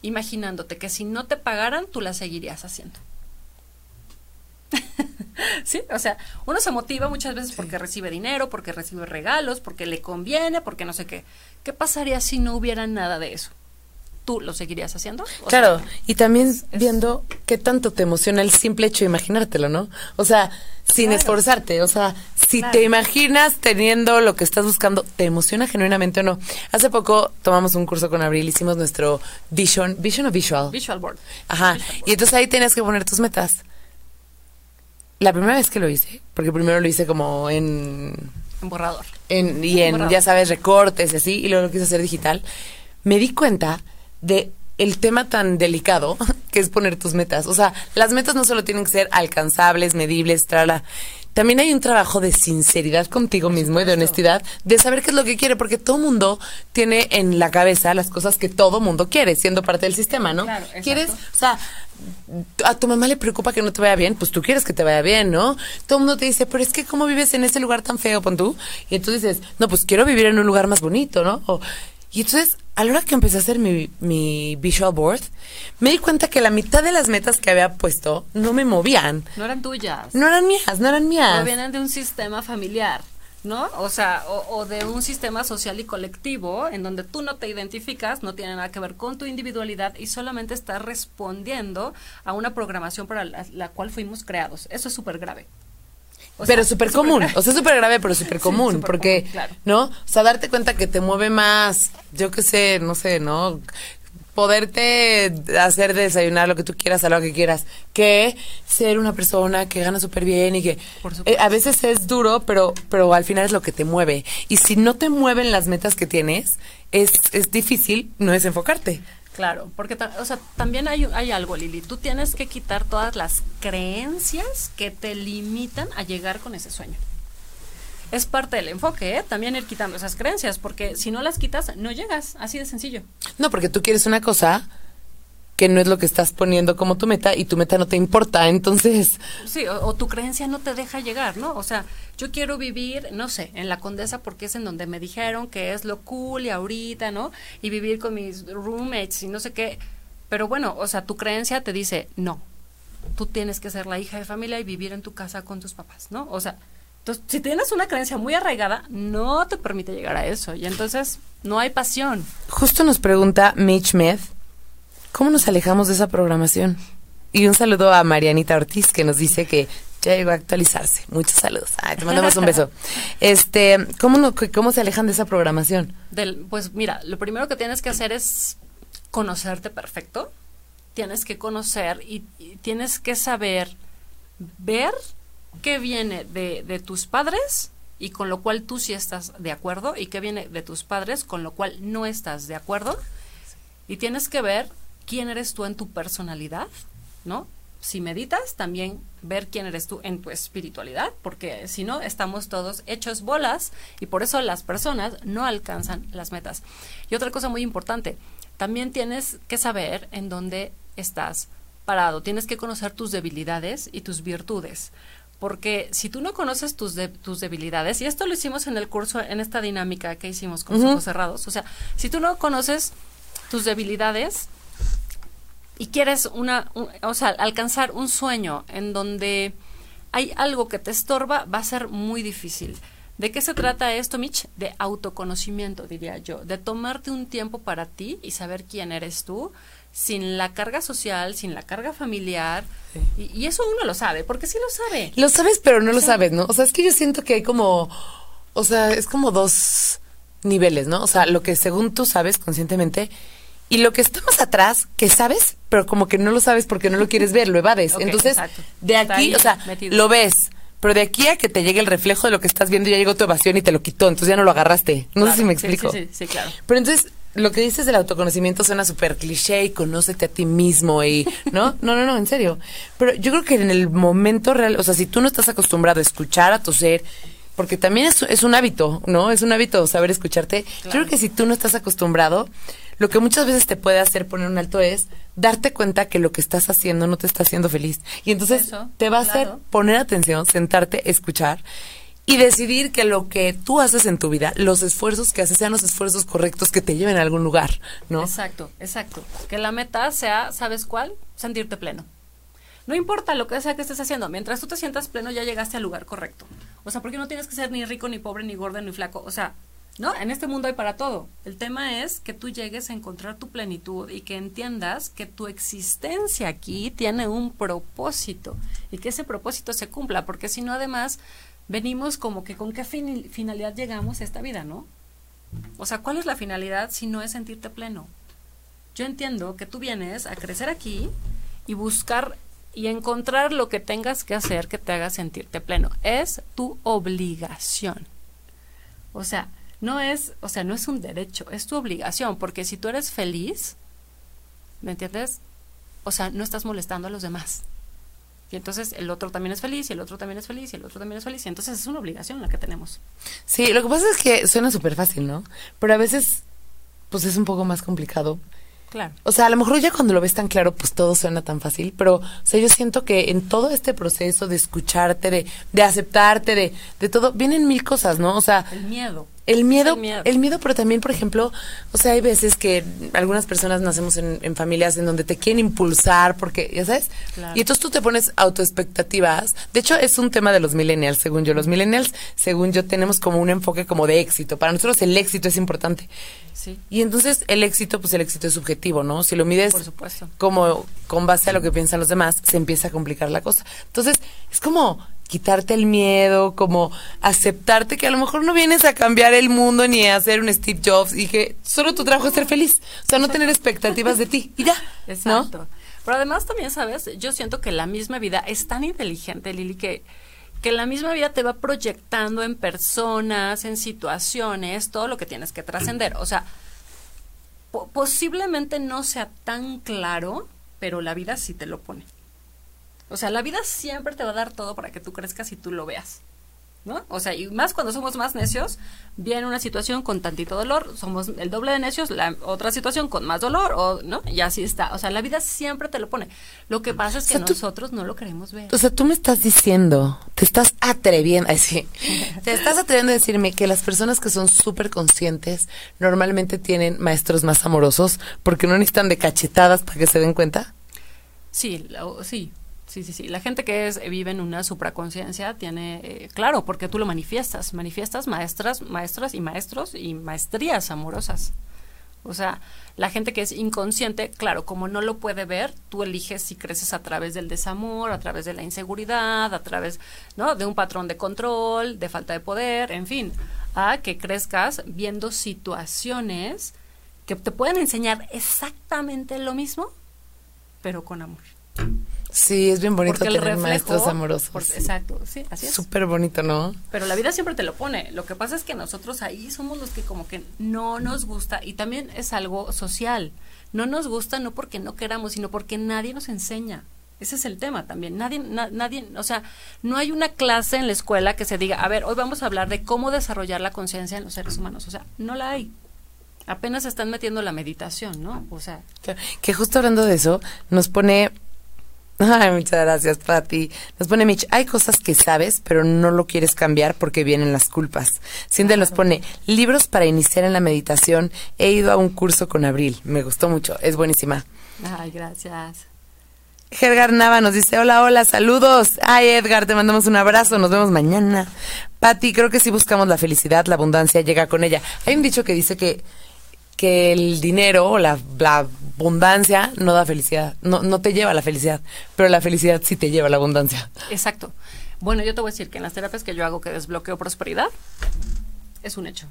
imaginándote que si no te pagaran, tú las seguirías haciendo. Sí, o sea, uno se motiva muchas veces porque recibe dinero, porque recibe regalos, porque le conviene, porque no sé qué. ¿Qué pasaría si no hubiera nada de eso? ¿Tú lo seguirías haciendo? O Claro, sea, y también viendo qué tanto te emociona el simple hecho de imaginártelo, ¿no? O sea, sin Claro. esforzarte, o sea, si Claro. te imaginas teniendo lo que estás buscando, ¿te emociona genuinamente o no? Hace poco tomamos un curso con Abril, hicimos nuestro Vision, Vision o Visual. visual board. Ajá, y entonces ahí tenías que poner tus metas. La primera vez que lo hice, porque primero lo hice como en Un borrador. en, y en, ya sabes, recortes y así, y luego lo quise hacer digital, me di cuenta de el tema tan delicado que es poner tus metas. O sea, las metas no solo tienen que ser alcanzables, medibles, trala. También hay un trabajo de sinceridad contigo mismo y de honestidad, de saber qué es lo que quiere, porque todo mundo tiene en la cabeza las cosas que todo mundo quiere, siendo parte del sistema, ¿no? Claro. ¿Quieres? O sea, a tu mamá le preocupa que no te vaya bien, pues tú quieres que te vaya bien, ¿no? Todo el mundo te dice, pero es que ¿cómo vives en ese lugar tan feo, pon tú? Y entonces dices, no, pues quiero vivir en un lugar más bonito, ¿no? O- y entonces, a la hora que empecé a hacer mi, mi visual board, me di cuenta que la mitad de las metas que había puesto no me movían. No eran tuyas. No eran mías, no eran mías. Provienen de un sistema familiar, ¿no? O sea, o, o de un sistema social y colectivo en donde tú no te identificas, no tiene nada que ver con tu individualidad y solamente estás respondiendo a una programación para la, la cual fuimos creados. Eso es súper grave. O pero súper común, grave. o sea, súper grave, pero súper común, porque, común, claro. ¿no? O sea, darte cuenta que te mueve más, yo qué sé, no sé, ¿no? Poderte hacer desayunar lo que tú quieras a lo que quieras, que ser una persona que gana súper bien y que eh, a veces es duro, pero, pero al final es lo que te mueve. Y si no te mueven las metas que tienes, es, es difícil no desenfocarte. Claro, porque o sea, también hay, hay algo, Lili. Tú tienes que quitar todas las creencias que te limitan a llegar con ese sueño. Es parte del enfoque, ¿eh? También ir quitando esas creencias, porque si no las quitas, no llegas. Así de sencillo. No, porque tú quieres una cosa que no es lo que estás poniendo como tu meta y tu meta no te importa, entonces... Sí, o, o tu creencia no te deja llegar, ¿no? O sea, yo quiero vivir, no sé, en la Condesa porque es en donde me dijeron que es lo cool y ahorita, ¿no? Y vivir con mis roommates y no sé qué. Pero bueno, o sea, tu creencia te dice, no, tú tienes que ser la hija de familia y vivir en tu casa con tus papás, ¿no? O sea, entonces, si tienes una creencia muy arraigada, no te permite llegar a eso. Y entonces, no hay pasión. Justo nos pregunta Mitch Meth, ¿cómo nos alejamos de esa programación? Y un saludo a Marianita Ortiz que nos dice que ya llegó a actualizarse. Muchos saludos. Ay, te mandamos un beso. Este, ¿cómo, no, ¿cómo se alejan de esa programación? Del, pues mira, lo primero que tienes que hacer es conocerte perfecto. Tienes que conocer y, y tienes que saber ver qué viene de, de tus padres y con lo cual tú sí estás de acuerdo y qué viene de tus padres con lo cual no estás de acuerdo. Y tienes que ver quién eres tú en tu personalidad, ¿no? Si meditas, también ver quién eres tú en tu espiritualidad, porque si no, estamos todos hechos bolas y por eso las personas no alcanzan las metas. Y otra cosa muy importante, también tienes que saber en dónde estás parado, tienes que conocer tus debilidades y tus virtudes, Porque si tú no conoces tus, de, tus debilidades, y esto lo hicimos en el curso, en esta dinámica que hicimos con los ojos cerrados, o sea, si tú no conoces tus debilidades y quieres una, o sea, alcanzar un sueño en donde hay algo que te estorba, va a ser muy difícil. ¿De qué se trata esto, Mitch? De autoconocimiento, diría yo, de tomarte un tiempo para ti y saber quién eres tú, sin la carga social, sin la carga familiar. Y, eso uno lo sabe, porque sí lo sabe. Lo sabes, pero no lo sabes, ¿no? O sea, es que yo siento que hay como, o sea, es como dos niveles, ¿no? O sea, lo que según tú sabes conscientemente y lo que está más atrás, que sabes, pero como que no lo sabes porque no lo quieres ver, lo evades. Entonces, de aquí, o sea, lo ves, pero de aquí a que te llegue el reflejo de lo que estás viendo, ya llegó tu evasión y te lo quitó, entonces ya no lo agarraste. No sé si me explico. Sí, sí, claro. Pero entonces, lo que dices del autoconocimiento suena súper cliché y conócete a ti mismo y, ¿no? No, no, no, en serio. Pero yo creo que en el momento real, o sea, si tú no estás acostumbrado a escuchar a tu ser, porque también es, es un hábito, ¿no? Es un hábito saber escucharte. Yo creo que si tú no estás acostumbrado, lo que muchas veces te puede hacer poner un alto es darte cuenta que lo que estás haciendo no te está haciendo feliz. Y entonces te va a hacer poner atención, sentarte, escuchar y decidir que lo que tú haces en tu vida, los esfuerzos que haces sean los esfuerzos correctos que te lleven a algún lugar, ¿no? Exacto, exacto. Que la meta sea, ¿sabes cuál? Sentirte pleno. No importa lo que sea que estés haciendo, mientras tú te sientas pleno ya llegaste al lugar correcto. O sea, porque no tienes que ser ni rico, ni pobre, ni gordo, ni flaco. O sea, ¿no? En este mundo hay para todo. El tema es que tú llegues a encontrar tu plenitud y que entiendas que tu existencia aquí tiene un propósito y que ese propósito se cumpla, porque si no, además, venimos como que con qué finalidad llegamos a esta vida, ¿no? O sea, ¿cuál es la finalidad si no es sentirte pleno? Yo entiendo que tú vienes a crecer aquí y buscar y encontrar lo que tengas que hacer que te haga sentirte pleno. Es tu obligación. O sea, no es, o sea, no es un derecho, es tu obligación, porque si tú eres feliz, ¿me entiendes? O sea, no estás molestando a los demás. Y entonces el otro también es feliz, y el otro también es feliz, y el otro también es feliz. Y entonces es una obligación la que tenemos. Sí, lo que pasa es que suena súper fácil, ¿no? Pero a veces, pues es un poco más complicado. Claro. O sea, a lo mejor ya cuando lo ves tan claro, pues todo suena tan fácil, pero, o sea, yo siento que en todo este proceso de escucharte, de, de aceptarte, de, de todo, vienen mil cosas, ¿no? O sea... El miedo. El miedo, el miedo, pero también, por ejemplo, o sea, hay veces que algunas personas nacemos en, familias en donde te quieren impulsar, porque, ya sabes, y entonces tú te pones autoexpectativas. De hecho, es un tema de los millennials, según yo. Los millennials, según yo, tenemos como un enfoque como de éxito. Para nosotros el éxito es importante. Sí. Y entonces el éxito, pues el éxito es subjetivo, ¿no? Si lo mides por supuesto. como con base a lo que piensan los demás, se empieza a complicar la cosa. Entonces, es como quitarte el miedo, como aceptarte que a lo mejor no vienes a cambiar el mundo ni a hacer un Steve Jobs y que solo tu trabajo es ser feliz, o sea, no tener expectativas de ti y ya. Exacto. Pero además también, ¿sabes? Yo siento que la misma vida es tan inteligente, Lili, que que la misma vida te va proyectando en personas, en situaciones, todo lo que tienes que trascender. O sea, posiblemente no sea tan claro, pero la vida sí te lo pone. O sea, la vida siempre te va a dar todo para que tú crezcas y tú lo veas. ¿No? O sea, y más cuando somos más necios, viene una situación con tantito dolor, somos el doble de necios, la otra situación con más dolor, o, ¿no? Y así está. O sea, la vida siempre te lo pone. Lo que pasa es que nosotros no lo queremos ver. O sea, tú me estás diciendo, te estás atreviendo, así, te estás atreviendo a decirme que las personas que son súper conscientes normalmente tienen maestros más amorosos porque no necesitan de cachetadas para que se den cuenta. Sí, sí, Sí, sí, sí. La gente que es, vive en una supraconciencia tiene, eh, claro, porque tú lo manifiestas, manifiestas maestras, maestras y maestros y maestrías amorosas. O sea, la gente que es inconsciente, claro, como no lo puede ver, tú eliges si creces a través del desamor, a través de la inseguridad, a través, ¿no? De un patrón de control, de falta de poder, en fin, a que crezcas viendo situaciones que te pueden enseñar exactamente lo mismo, pero con amor. Sí, es bien bonito tener maestros amorosos. exacto, sí, así es. Súper bonito, ¿no? Pero la vida siempre te lo pone. Lo que pasa es que nosotros ahí somos los que como que no nos gusta y también es algo social. No nos gusta no porque no queramos, sino porque nadie nos enseña. Ese es el tema también. Nadie, nadie, o sea, no hay una clase en la escuela que se diga, a ver, hoy vamos a hablar de cómo desarrollar la conciencia en los seres humanos. O sea, no la hay apenas están metiendo la meditación, ¿no? O sea. Que justo hablando de eso, nos pone Ay, muchas gracias, Pati. Nos pone Mitch, hay cosas que sabes, pero no lo quieres cambiar porque vienen las culpas. Cindy nos pone, libros para iniciar en la meditación. He ido a un curso con Abril. Me gustó mucho, es buenísima. Ay, gracias. Edgar Nava nos dice, hola, hola, saludos. Ay, Edgar, te mandamos un abrazo, nos vemos mañana. Pati, creo que si buscamos la felicidad, la abundancia llega con ella. Hay un dicho que dice que, que el dinero o la, la abundancia no da felicidad, no, no te lleva a la felicidad, pero la felicidad sí te lleva a la abundancia. Exacto. Bueno, yo te voy a decir que en las terapias que yo hago que desbloqueo prosperidad, es un hecho.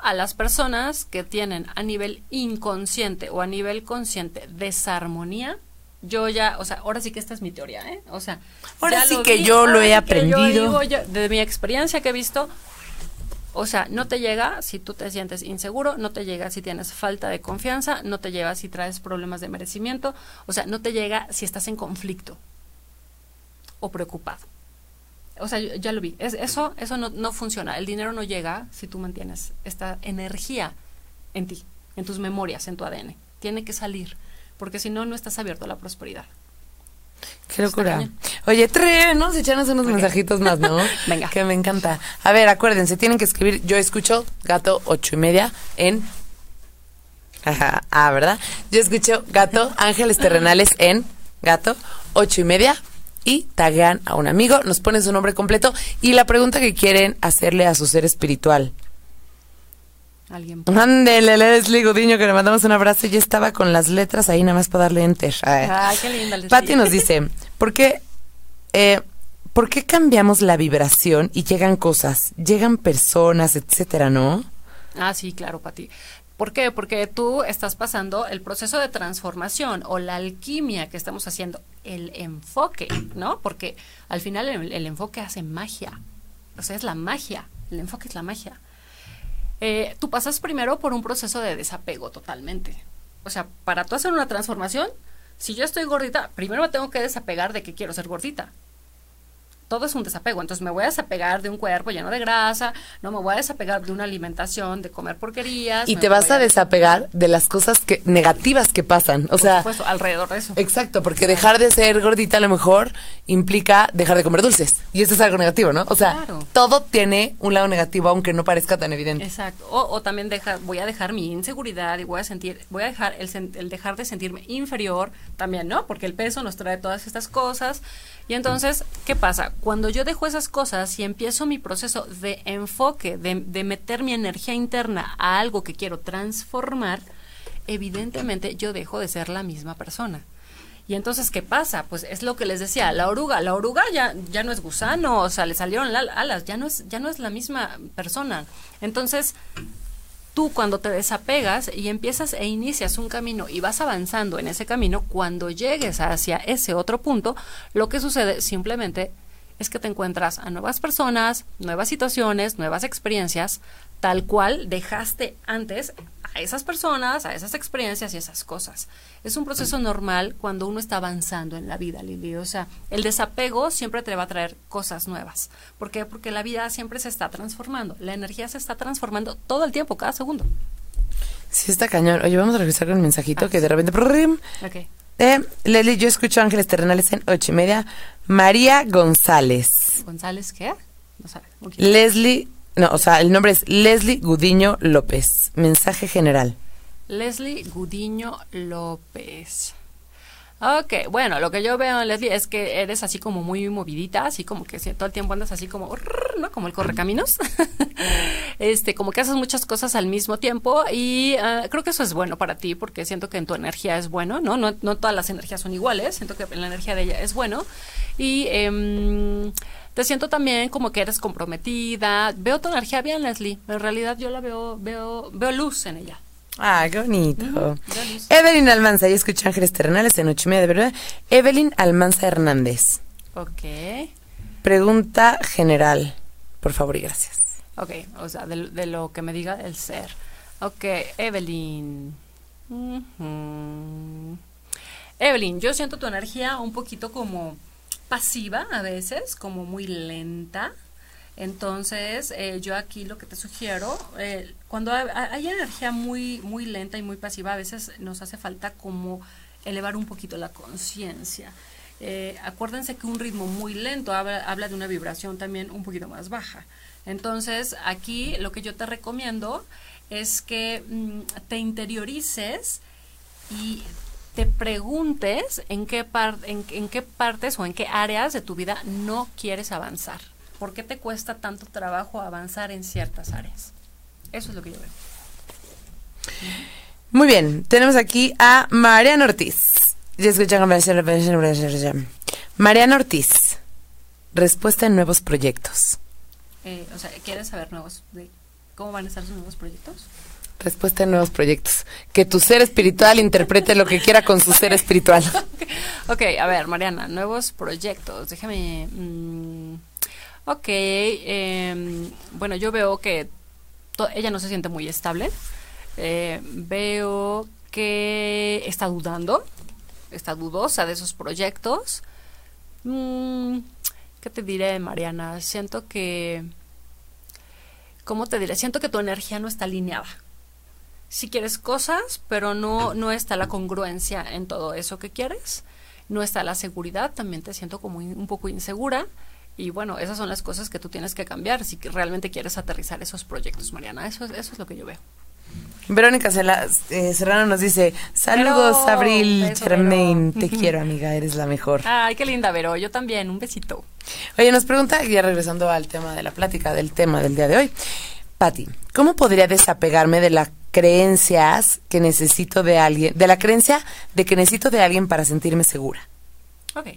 A las personas que tienen a nivel inconsciente o a nivel consciente desarmonía, yo ya, o sea, ahora sí que esta es mi teoría, ¿eh? O sea, Ahora sí que vi, yo lo he que yo aprendido. digo, yo- de mi experiencia que he visto, o sea, no te llega si tú te sientes inseguro, no te llega si tienes falta de confianza, no te llega si traes problemas de merecimiento, o sea, no te llega si estás en conflicto o preocupado. O sea, yo- ya lo vi. Es, eso eso no, no funciona. El dinero no llega si tú mantienes esta energía en ti, en tus memorias, en tu ADN. Tiene que salir, porque si no, no estás abierto a la prosperidad. Qué locura. Oye, trenos, echarnos unos mensajitos más, ¿no? Venga. Que me encanta. A ver, acuérdense, tienen que escribir, yo escucho gato ocho y media en... Ajá, ah, ¿verdad? Yo escucho gato ángeles terrenales en gato ocho y media y taguean a un amigo, nos ponen su nombre completo y la pregunta que quieren hacerle a su ser espiritual. Alguien. Ándele, Leslie Gudiño, que le mandamos un abrazo. Ya estaba con las letras ahí nada más para darle enter. Ay. Ay, qué linda. Leslie. Patti nos dice, ¿por qué, eh, ¿por qué cambiamos la vibración y llegan cosas, llegan personas, etcétera, no? Ah, sí, claro, Pati. ¿Por qué? Porque tú estás pasando el proceso de transformación o la alquimia que estamos haciendo, el enfoque, ¿no? Porque al final el, el enfoque hace magia. O sea, es la magia. El enfoque es la magia. Eh, tú pasas primero por un proceso de desapego totalmente. O sea, para tú hacer una transformación, si yo estoy gordita, primero me tengo que desapegar de que quiero ser gordita todo es un desapego. Entonces me voy a desapegar de un cuerpo lleno de grasa, no me voy a desapegar de una alimentación, de comer porquerías. Y te vas a desapegar de las cosas que negativas que pasan. O por sea, supuesto, alrededor de eso. exacto, porque dejar de ser gordita a lo mejor implica dejar de comer dulces. Y eso es algo negativo, ¿no? O sea, Claro. todo tiene un lado negativo, aunque no parezca tan evidente. Exacto. O, o también deja, voy a dejar mi inseguridad y voy a sentir, voy a dejar el, el dejar de sentirme inferior también, ¿no? Porque el peso nos trae todas estas cosas. Y entonces, ¿qué pasa? Cuando yo dejo esas cosas y empiezo mi proceso de enfoque, de, de meter mi energía interna a algo que quiero transformar, evidentemente yo dejo de ser la misma persona. Y entonces, ¿qué pasa? Pues es lo que les decía, la oruga, la oruga ya, ya no es gusano, o sea, le salieron la- alas, ya no es, ya no es la misma persona. Entonces, tú cuando te desapegas y empiezas e inicias un camino y vas avanzando en ese camino, cuando llegues hacia ese otro punto, lo que sucede simplemente es que te encuentras a nuevas personas, nuevas situaciones, nuevas experiencias, tal cual dejaste antes a esas personas, a esas experiencias y esas cosas. Es un proceso normal cuando uno está avanzando en la vida, Lili. O sea, el desapego siempre te va a traer cosas nuevas. ¿Por qué? Porque la vida siempre se está transformando. La energía se está transformando todo el tiempo, cada segundo. Sí, está cañón. Oye, vamos a regresar con el mensajito que de repente... prrrim, Ok. Eh, Leslie, yo escucho Ángeles Terrenales en ocho y media. María González. ¿González qué? No sabe. Leslie, no, o sea, el nombre es Leslie Gudiño López. Mensaje general. Leslie Gudiño López. Ok, bueno, lo que yo veo en Leslie es que eres así como muy movidita, así como que todo el tiempo andas así como, ¿no? Como el correcaminos. este, como que haces muchas cosas al mismo tiempo y ah, creo que eso es bueno para ti porque siento que en tu energía es bueno, ¿no? No, no todas las energías son iguales, siento que en la energía de ella es bueno y em, te siento también como que eres comprometida. Veo tu energía bien, Leslie. En realidad yo la veo, veo, veo luz en ella. Ah, qué bonito. Evelyn Almanza, yo escucho Ángeles Terrenales en ocho y media, de verdad. Evelyn Almanza Hernández. Ok. Pregunta general, por favor y gracias. Ok, o sea, de, de lo que me diga el ser. Ok, Evelyn. Evelyn, yo siento tu energía un poquito como pasiva a veces, como muy lenta. Entonces, eh, yo aquí lo que te sugiero, eh, cuando hay, energía muy, muy lenta y muy pasiva, a veces nos hace falta como elevar un poquito la conciencia. eh, acuérdense que un ritmo muy lento habla, de una vibración también un poquito más baja. Entonces, aquí lo que yo te recomiendo es que mm, te interiorices y te preguntes en qué, en, qué partes o en qué áreas de tu vida no quieres avanzar. ¿Por qué te cuesta tanto trabajo avanzar en ciertas áreas? Eso es lo que yo veo. Muy bien, tenemos aquí a Mariana Ortiz. Mariana Ortiz, respuesta en nuevos proyectos. Eh, o sea, ¿quieres saber nuevos, de cómo van a estar sus nuevos proyectos? Respuesta en nuevos proyectos. Que tu ser espiritual interprete lo que quiera con su ser espiritual. ok, a ver, Mariana, nuevos proyectos. Déjame... Mm, ok, em, bueno, yo veo que ella no se siente muy estable. Eh, veo que está dudando está dudosa de esos proyectos. Mm, ¿Qué te diré, Mariana? Siento que... ¿Cómo te diré? Siento que tu energía no está alineada. Si quieres cosas, pero no, no está la congruencia en todo eso que quieres. No está la seguridad, también te siento como un poco insegura. Y bueno, esas son las cosas que tú tienes que cambiar si realmente quieres aterrizar esos proyectos, Mariana. Eso, eso es lo que yo veo. Verónica eh, Serrano nos dice, saludos Abril Germain, te quiero amiga, eres la mejor. Ay, qué linda Vero, yo también, un besito. Oye, nos pregunta, ya regresando al tema de la plática, del tema del día de hoy, Patti, ¿cómo podría desapegarme de las creencias que necesito de alguien, de la creencia de que necesito de alguien para sentirme segura? Ok,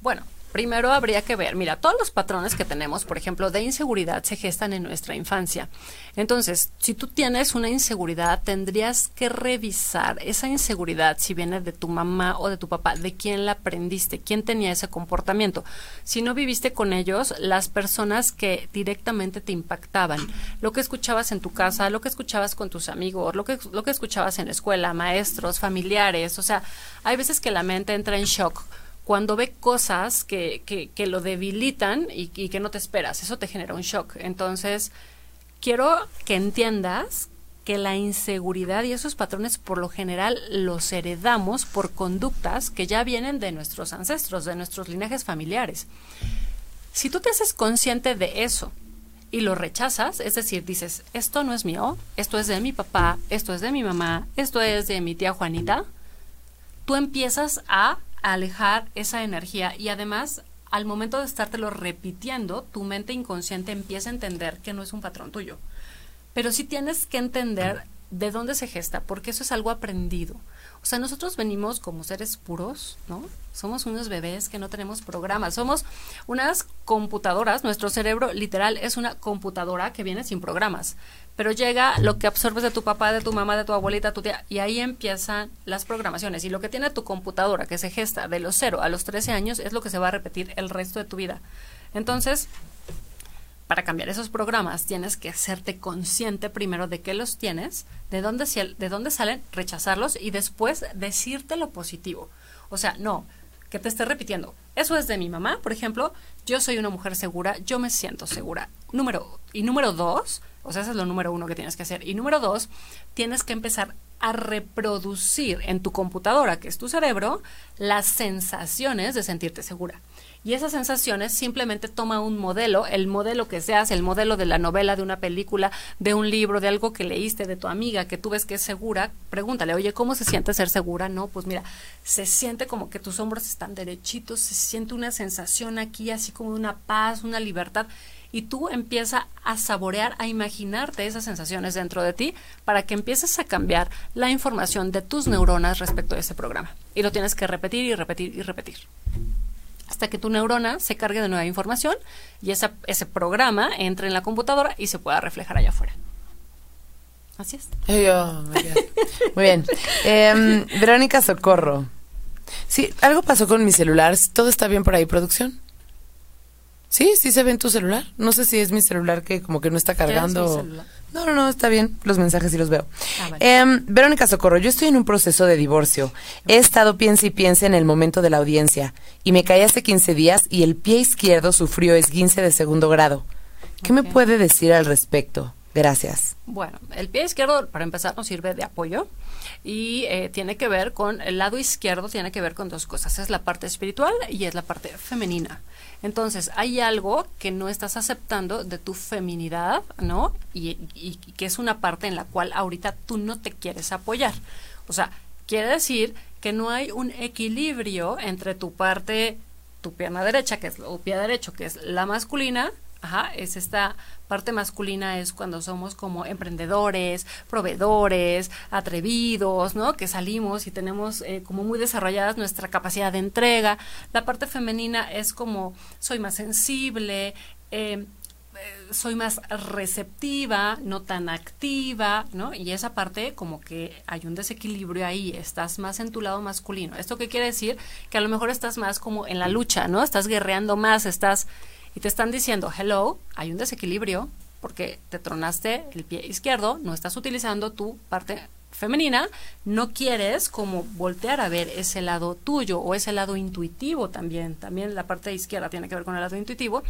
bueno, Primero habría que ver, mira, todos los patrones que tenemos, por ejemplo, de inseguridad se gestan en nuestra infancia. Entonces, si tú tienes una inseguridad, tendrías que revisar esa inseguridad, si viene de tu mamá o de tu papá, de quién la aprendiste, quién tenía ese comportamiento. Si no viviste con ellos, las personas que directamente te impactaban, lo que escuchabas en tu casa, lo que escuchabas con tus amigos, lo que, lo que escuchabas en la escuela, maestros, familiares, o sea, hay veces que la mente entra en shock cuando ve cosas que, que, lo debilitan y, y, que no te esperas. Eso te genera un shock. Entonces, quiero que entiendas que la inseguridad y esos patrones por lo general los heredamos por conductas que ya vienen de nuestros ancestros, de nuestros linajes familiares. Si tú te haces consciente de eso y lo rechazas, es decir, dices, esto no es mío, esto es de mi papá, esto es de mi mamá, esto es de mi tía Juanita, tú empiezas a alejar esa energía y además al momento de estártelo repitiendo, tu mente inconsciente empieza a entender que no es un patrón tuyo. Pero sí tienes que entender de dónde se gesta, porque eso es algo aprendido. O sea, nosotros venimos como seres puros, ¿no? Somos unos bebés que no tenemos programas, somos unas computadoras, nuestro cerebro literal es una computadora que viene sin programas, pero llega lo que absorbes de tu papá, de tu mamá, de tu abuelita, tu tía, y ahí empiezan las programaciones. Y lo que tiene tu computadora, que se gesta de los 0 a los 13 años, es lo que se va a repetir el resto de tu vida. Entonces, para cambiar esos programas tienes que hacerte consciente primero de que los tienes, de dónde, de dónde salen, rechazarlos y después decirte lo positivo. O sea, no, que te esté repitiendo. Eso es de mi mamá, por ejemplo, yo soy una mujer segura, yo me siento segura. Número, y número dos, o sea, ese es lo número uno que tienes que hacer. Y número dos, tienes que empezar a reproducir en tu computadora, que es tu cerebro, las sensaciones de sentirte segura. Y esas sensaciones simplemente toma un modelo, el modelo que seas, el modelo de la novela, de una película, de un libro, de algo que leíste, de tu amiga, que tú ves que es segura, pregúntale, oye, ¿cómo se siente ser segura? No, pues mira, se siente como que tus hombros están derechitos, se siente una sensación aquí, así como una paz, una libertad y tú empieza a saborear, a imaginarte esas sensaciones dentro de ti para que empieces a cambiar la información de tus neuronas respecto a ese programa. Y lo tienes que repetir y repetir y repetir hasta que tu neurona se cargue de nueva información y ese programa entre en la computadora y se pueda reflejar allá afuera. Así es. muy bien. Em, Verónica Socorro. Sí, algo pasó con mi celular. ¿Todo está bien por ahí, producción? Sí, sí se ve en tu celular. No sé si es mi celular que como que no está cargando. No, no, no, está bien. Los mensajes sí los veo. Ah, em, Verónica Socorro, yo estoy en un proceso de divorcio. He estado piensa y piensa en el momento de la audiencia y me caí hace 15 días y el pie izquierdo sufrió esguince de segundo grado. ¿Qué me puede decir al respecto? Gracias. Bueno, el pie izquierdo, para empezar, nos sirve de apoyo y eh, tiene que ver con, el lado izquierdo tiene que ver con dos cosas, es la parte espiritual y es la parte femenina. Entonces, hay algo que no estás aceptando de tu feminidad, ¿no? Y, que es una parte en la cual ahorita tú no te quieres apoyar. O sea, quiere decir que no hay un equilibrio entre tu parte, tu pierna derecha, que es, o pie derecho, que es la masculina, Ajá, es esta parte masculina es cuando somos como emprendedores, proveedores, atrevidos, ¿no? Que salimos y tenemos eh, como muy desarrolladas nuestra capacidad de entrega. La parte femenina es como soy más sensible, eh, eh, soy más receptiva, no tan activa, ¿no? Y esa parte como que hay un desequilibrio ahí, estás más en tu lado masculino. ¿Esto qué quiere decir? Que a lo mejor estás más como en la lucha, ¿no? Estás guerreando más, estás y te están diciendo, hello, hay un desequilibrio porque te tronaste el pie izquierdo, no estás utilizando tu parte femenina, no quieres como voltear a ver ese lado tuyo o ese lado intuitivo también, también la parte izquierda tiene que ver con el lado intuitivo,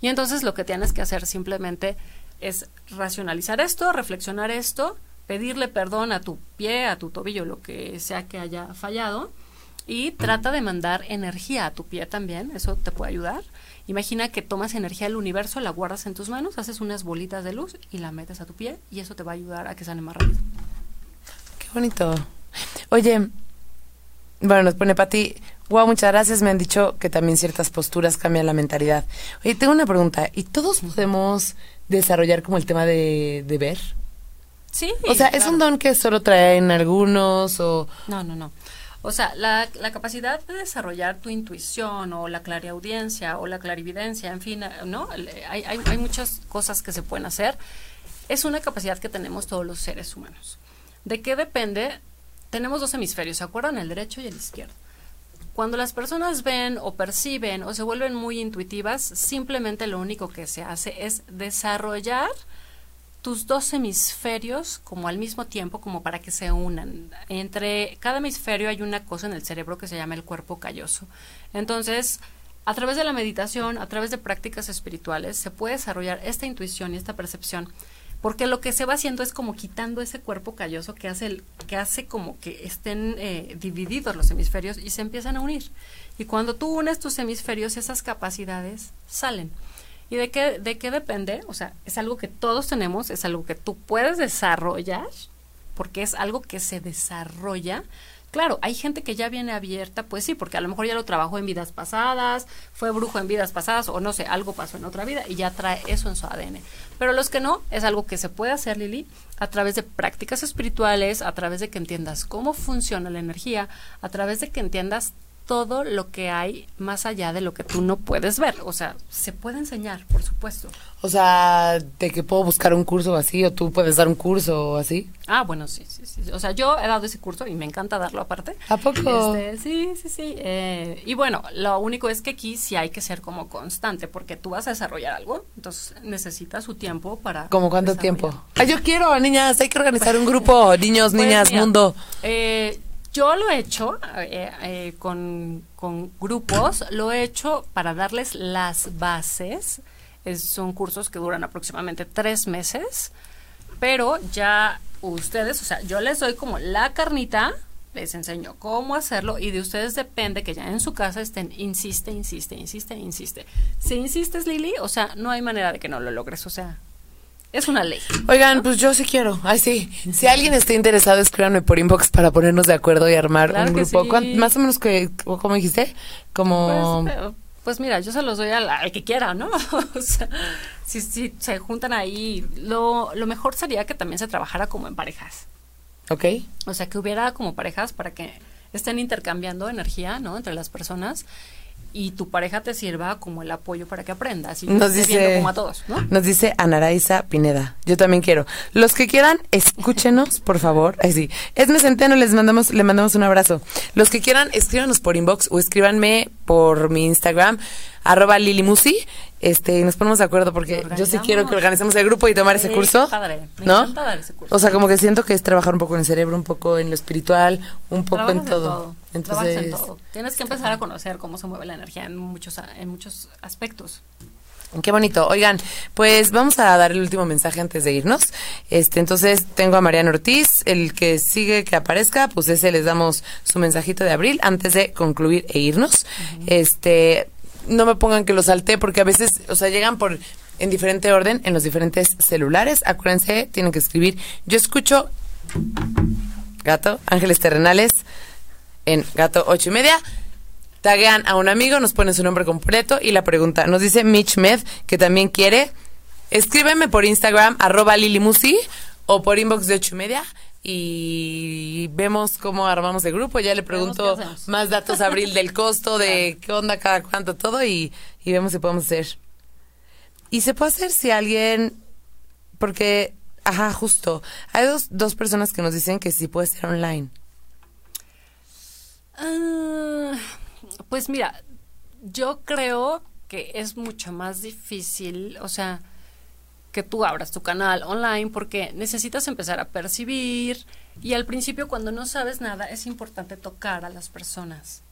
y entonces lo que tienes que hacer simplemente es racionalizar esto, reflexionar esto, pedirle perdón a tu pie, a tu tobillo, lo que sea que haya fallado, y trata de mandar energía a tu pie también, eso te puede ayudar. Imagina que tomas energía del universo, la guardas en tus manos, haces unas bolitas de luz y la metes a tu pie y eso te va a ayudar a que sane más rápido. Qué bonito. Oye, bueno, nos pone Pati, wow, muchas gracias. Me han dicho que también ciertas posturas cambian la mentalidad. Oye, tengo una pregunta. ¿Y todos podemos desarrollar como el tema de, de ver? Sí. O sea, ¿es un don que solo traen algunos o...? No, no, no. O sea, la, capacidad de desarrollar tu intuición o la clariaudiencia o la clarividencia, en fin, ¿no? Hay, hay, hay muchas cosas que se pueden hacer. Es una capacidad que tenemos todos los seres humanos. ¿De qué depende? Tenemos dos hemisferios, ¿se acuerdan? El derecho y el izquierdo. Cuando las personas ven o perciben o se vuelven muy intuitivas, simplemente lo único que se hace es desarrollar tus dos hemisferios como al mismo tiempo, como para que se unan. Entre cada hemisferio hay una cosa en el cerebro que se llama el cuerpo calloso. Entonces, a través de la meditación, a través de prácticas espirituales, se puede desarrollar esta intuición y esta percepción. Porque lo que se va haciendo es como quitando ese cuerpo calloso que hace, que hace como que estén eh, divididos los hemisferios y se empiezan a unir. Y cuando tú unes tus hemisferios, esas capacidades salen. ¿Y de qué, de qué depende? O sea, es algo que todos tenemos, es algo que tú puedes desarrollar, porque es algo que se desarrolla. Claro, hay gente que ya viene abierta, pues sí, porque a lo mejor ya lo trabajó en vidas pasadas, fue brujo en vidas pasadas, o no sé, algo pasó en otra vida y ya trae eso en su ADN. Pero los que no, es algo que se puede hacer, Lili, a través de prácticas espirituales, a través de que entiendas cómo funciona la energía, a través de que entiendas todo lo que hay más allá de lo que tú no puedes ver. O sea, se puede enseñar, por supuesto. O sea, de que puedo buscar un curso así o tú puedes dar un curso así. Ah, bueno, sí, sí, sí. O sea, yo he dado ese curso y me encanta darlo aparte. ¿A poco? Este, sí, sí, sí. Eh, y bueno, lo único es que aquí sí hay que ser como constante porque tú vas a desarrollar algo, entonces necesitas su tiempo para... ¿Cómo cuánto tiempo? Ay, yo quiero, niñas, hay que organizar un grupo, niños, pues niñas, mundo. Eh, yo lo he hecho eh, eh, con, grupos, lo he hecho para darles las bases. son cursos que duran aproximadamente tres meses, pero ya ustedes, o sea, yo les doy como la carnita, les enseño cómo hacerlo y de ustedes depende que ya en su casa estén, insiste, insiste, insiste, insiste. Si insistes, Lili, o sea, no hay manera de que no lo logres, o sea, es una ley. Oigan, pues yo sí quiero. Ay, sí. Si alguien está interesado, escríbanme por inbox para ponernos de acuerdo y armar un grupo. Más o menos que, ¿cómo dijiste? Como... Pues, eh, pues, mira, yo se los doy al, que quiera, ¿no? o sea, si, si se juntan ahí, lo, lo mejor sería que también se trabajara como en parejas. Ok. O sea, que hubiera como parejas para que estén intercambiando energía, ¿no? Entre las personas y tu pareja te sirva como el apoyo para que aprendas y nos dice como a todos, ¿no? Nos dice Anaraiza Pineda. Yo también quiero. Los que quieran, escúchenos, por favor. Ay, sí. Esme Centeno, les mandamos, le mandamos un abrazo. Los que quieran, escríbanos por inbox o escríbanme por mi Instagram arroba Lilimusi, este, nos ponemos de acuerdo porque yo sí quiero que organicemos el grupo y tomar ese curso. ¿No? O sea, como que siento que es trabajar un poco en el cerebro, un poco en lo espiritual, un poco en todo. Entonces, Tienes que empezar a conocer cómo se mueve la energía en muchos, en muchos aspectos. Qué bonito. Oigan, pues vamos a dar el último mensaje antes de irnos. Este, entonces tengo a Mariana Ortiz, el que sigue que aparezca, pues ese les damos su mensajito de abril antes de concluir e irnos. Este, no me pongan que lo salté porque a veces, o sea, llegan por en diferente orden en los diferentes celulares. Acuérdense, tienen que escribir. Yo escucho Gato, Ángeles Terrenales en Gato ocho y media taguean a un amigo, nos ponen su nombre completo y la pregunta. Nos dice Mitch Med, que también quiere. Escríbeme por Instagram, arroba lilimusi, o por inbox de ocho y media y vemos cómo armamos el grupo. Ya le pregunto más datos a Abril del costo, de qué onda cada cuánto, todo y, y vemos si podemos hacer. Y se puede hacer si alguien, porque, ajá, justo, hay dos, dos personas que nos dicen que sí puede ser online. Ah, pues mira, yo creo que es mucho más difícil, o sea, que tú abras tu canal online porque necesitas empezar a percibir y al principio cuando no sabes nada es importante tocar a las personas.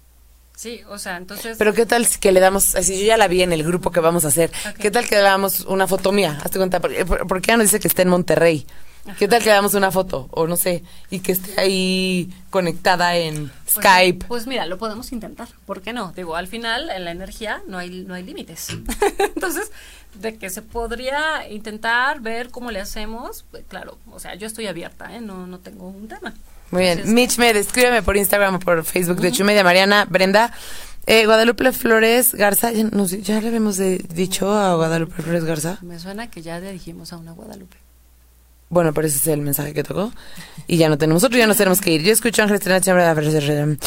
Sí, o sea, entonces... Pero qué tal que le damos, así yo ya la vi en el grupo que vamos a hacer, ¿qué tal que le damos una foto mía? Hazte cuenta, porque, porque ella nos dice que está en Monterrey. ¿Qué tal que damos una foto? O no sé, y que esté ahí conectada en Pues, Skype. Pues mira, lo podemos intentar. ¿Por qué no? Digo, al final en la energía no hay no hay límites. Entonces, de que se podría intentar ver cómo le hacemos, pues, claro, o sea, yo estoy abierta, ¿eh? No no tengo un tema. Muy bien. Mitch Med, escríbeme por Instagram o por Facebook de Chumedia Mariana, Brenda. Eh, Guadalupe Flores Garza, ya, nos- ya le habíamos de- dicho a Guadalupe Flores Garza. Me suena que ya le dijimos a una Guadalupe. Bueno, pero ese es el mensaje que tocó. Y ya no tenemos otro, ya nos tenemos que ir. Yo escucho a siempre de-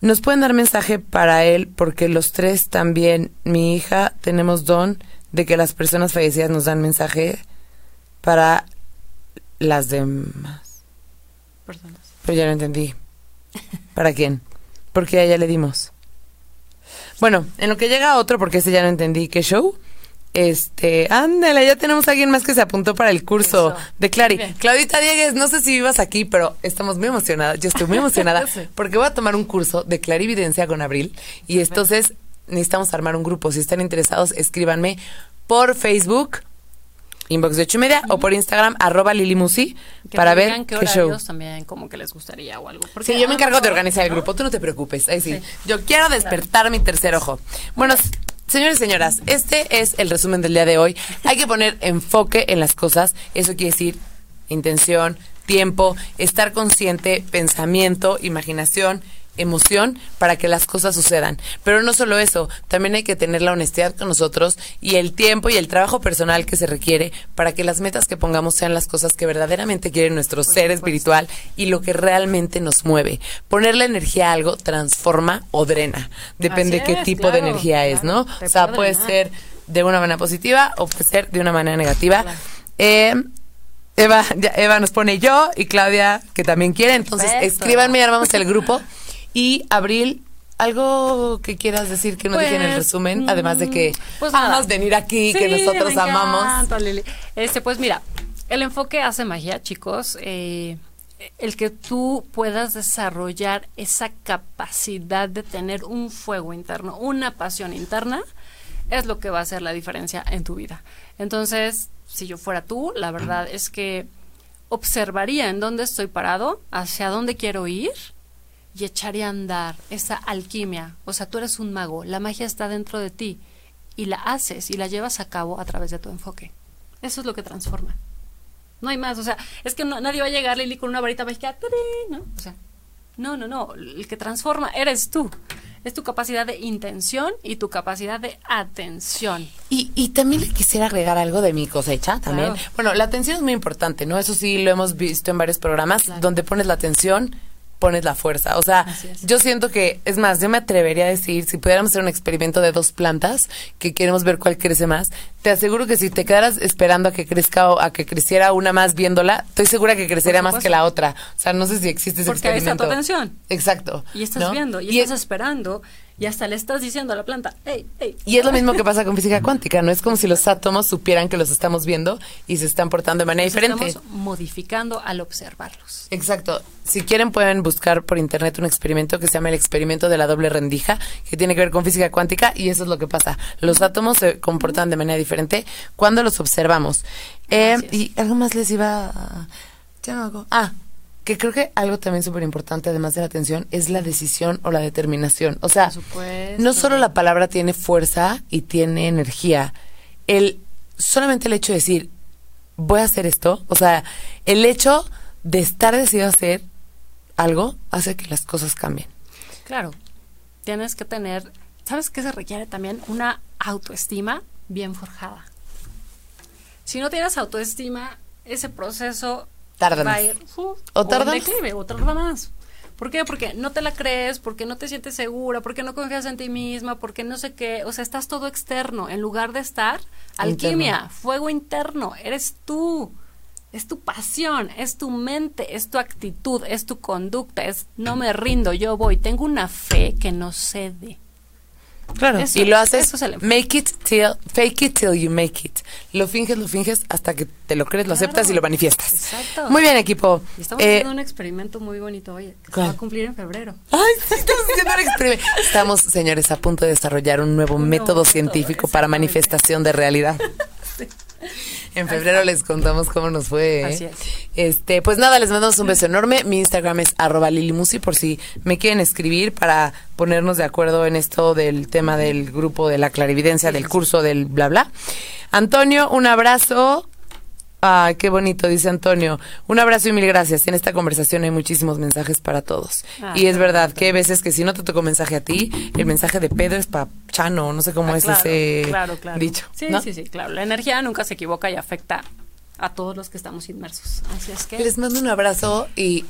Nos pueden dar mensaje para él, porque los tres también, mi hija, tenemos don de que las personas fallecidas nos dan mensaje para las demás. Personas. Pero ya lo entendí. ¿Para quién? Porque a ella le dimos. Bueno, en lo que llega otro, porque ese ya no entendí, ¿qué show? Este, ándale, ya tenemos a alguien más que se apuntó para el curso Eso. de Clary. Claudita Diegues, no sé si vivas aquí, pero estamos muy emocionadas. Yo estoy muy emocionada porque voy a tomar un curso de clarividencia con Abril y entonces necesitamos armar un grupo. Si están interesados, escríbanme por Facebook, inbox de ocho y media, o por Instagram, arroba lilimusi, para ver qué, qué show. también como que les gustaría o algo. Porque Sí, yo me encargo de organizar el grupo, tú no te preocupes. Ahí sí. Sí. Yo quiero despertar mi tercer ojo. Bueno, s- señores y señoras, este es el resumen del día de hoy. Hay que poner enfoque en las cosas. Eso quiere decir intención, tiempo, estar consciente, pensamiento, imaginación, emoción para que las cosas sucedan. Pero no solo eso, también hay que tener la honestidad con nosotros y el tiempo y el trabajo personal que se requiere para que las metas que pongamos sean las cosas que verdaderamente quiere nuestro ser espiritual y lo que realmente nos mueve. Ponerle energía a algo transforma o drena. Depende Así qué es, tipo de energía es, ¿no? claro, O sea, puede puede drenar. ser de una manera positiva o puede ser de una manera negativa. Claro. Eh, Eva, ya- Eva nos pone yo y Claudia que también quiere. Entonces, Perfecto. escríbanme y armamos el grupo. Y Abril, algo que quieras decir que no dije en el Pues, resumen, además de que pues amas venir aquí, que nosotros me amamos. encanta, Lili. Este, pues mira, el enfoque hace magia, chicos. Eh, el que tú puedas desarrollar esa capacidad de tener un fuego interno, una pasión interna, es lo que va a hacer la diferencia en tu vida. Entonces, si yo fuera tú, la verdad es que observaría en dónde estoy parado, hacia dónde quiero ir y echaría a andar esa alquimia. O sea, tú eres un mago, la magia está dentro de ti y la haces y la llevas a cabo a través de tu enfoque. Eso es lo que transforma. No hay más, o sea, es que no- nadie va a llegar Lili con una varita mágica. ¿no? O sea, no, no, no, el que transforma eres tú. Es tu capacidad de intención y tu capacidad de atención. Y, y también le quisiera agregar algo de mi cosecha también. Claro. Bueno, la atención es muy importante, ¿no? Eso sí lo hemos visto en varios programas, Claro. donde pones la atención, pones la fuerza. O sea, yo siento que, es más, yo me atrevería a decir, si pudiéramos hacer un experimento de dos plantas, que queremos ver cuál crece más, te aseguro que si te quedaras esperando a que crezca o a que creciera una más viéndola, estoy segura que crecería más que la otra. O sea, no sé si existe ese Porque ahí está experimento. tu atención. Exacto. Y estás ¿no? viendo, y, Y estás es- esperando, Y hasta le estás diciendo a la planta, hey, hey. Y es lo mismo que pasa con física cuántica, ¿no? Es como si los átomos supieran que los estamos viendo y se están portando de manera Nos diferente. estamos modificando al observarlos. Exacto. Si quieren pueden buscar por internet un experimento que se llama el experimento de la doble rendija, que tiene que ver con física cuántica y eso es lo que pasa. Los átomos se comportan de manera diferente cuando los observamos. Eh, y algo más les iba a... ya no hago- Ah, que creo que algo también súper importante, además de la atención, es la decisión o la determinación. O sea, no solo la palabra tiene fuerza y tiene energía, el solamente el hecho de decir voy a hacer esto, o sea, el hecho de estar decidido a hacer algo hace que las cosas cambien. Claro, tienes que tener, ¿sabes qué se requiere también? Una autoestima bien forjada. Si no tienes autoestima, ese proceso Tarda va a ir O o tarda más. ¿Por qué? Porque no te la crees, porque no te sientes segura, porque no confías en ti misma, porque no sé qué. O sea, estás todo externo en lugar de estar alquimia, Interno. fuego interno. Eres tú. Es tu pasión, es tu mente, es tu actitud, es tu conducta, es no me rindo, yo voy. Tengo una fe que no cede. Claro. Eso y lo es- haces, eso make it till, fake it till you make it. Lo finges, lo finges hasta que te lo crees, lo aceptas y lo manifiestas. Exacto. Muy bien, equipo. Y estamos Eh, haciendo un experimento muy bonito, oye, que se va a cumplir en febrero. Ay, sí, estamos haciendo un experimento. Estamos, señores, a punto de desarrollar un nuevo Un nuevo método método, científico para manifestación de realidad. En febrero les contamos cómo nos fue. ¿eh? Así es. Este, pues nada, les mandamos un beso enorme. Mi Instagram es arroba lilimusi por si me quieren escribir para ponernos de acuerdo en esto del tema del grupo de la clarividencia, del curso del bla bla. Antonio, un abrazo. Ay, qué bonito, dice Antonio. Un abrazo y mil gracias. En esta conversación hay muchísimos mensajes para todos. Ah, y es verdad que hay veces que si no te tocó mensaje a ti, el mensaje de Pedro es para Chano, no sé cómo Ah, es claro, ese claro, claro. dicho. Sí, ¿no? sí, sí, claro. La energía nunca se equivoca y afecta a todos los que estamos inmersos. Así es que Les mando un abrazo y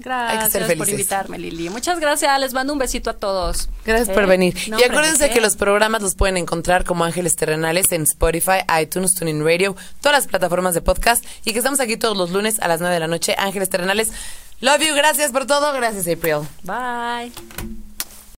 gracias ser por invitarme, Lili. Muchas gracias. Les mando un besito a todos. Gracias ¿Eh? por venir. No, y acuérdense ¿de que los programas los pueden encontrar como Ángeles Terrenales en Spotify, iTunes, TuneIn Radio, todas las plataformas de podcast y que estamos aquí todos los lunes a las 9 de la noche. Ángeles Terrenales. Love you, gracias por todo. Gracias, April. Bye.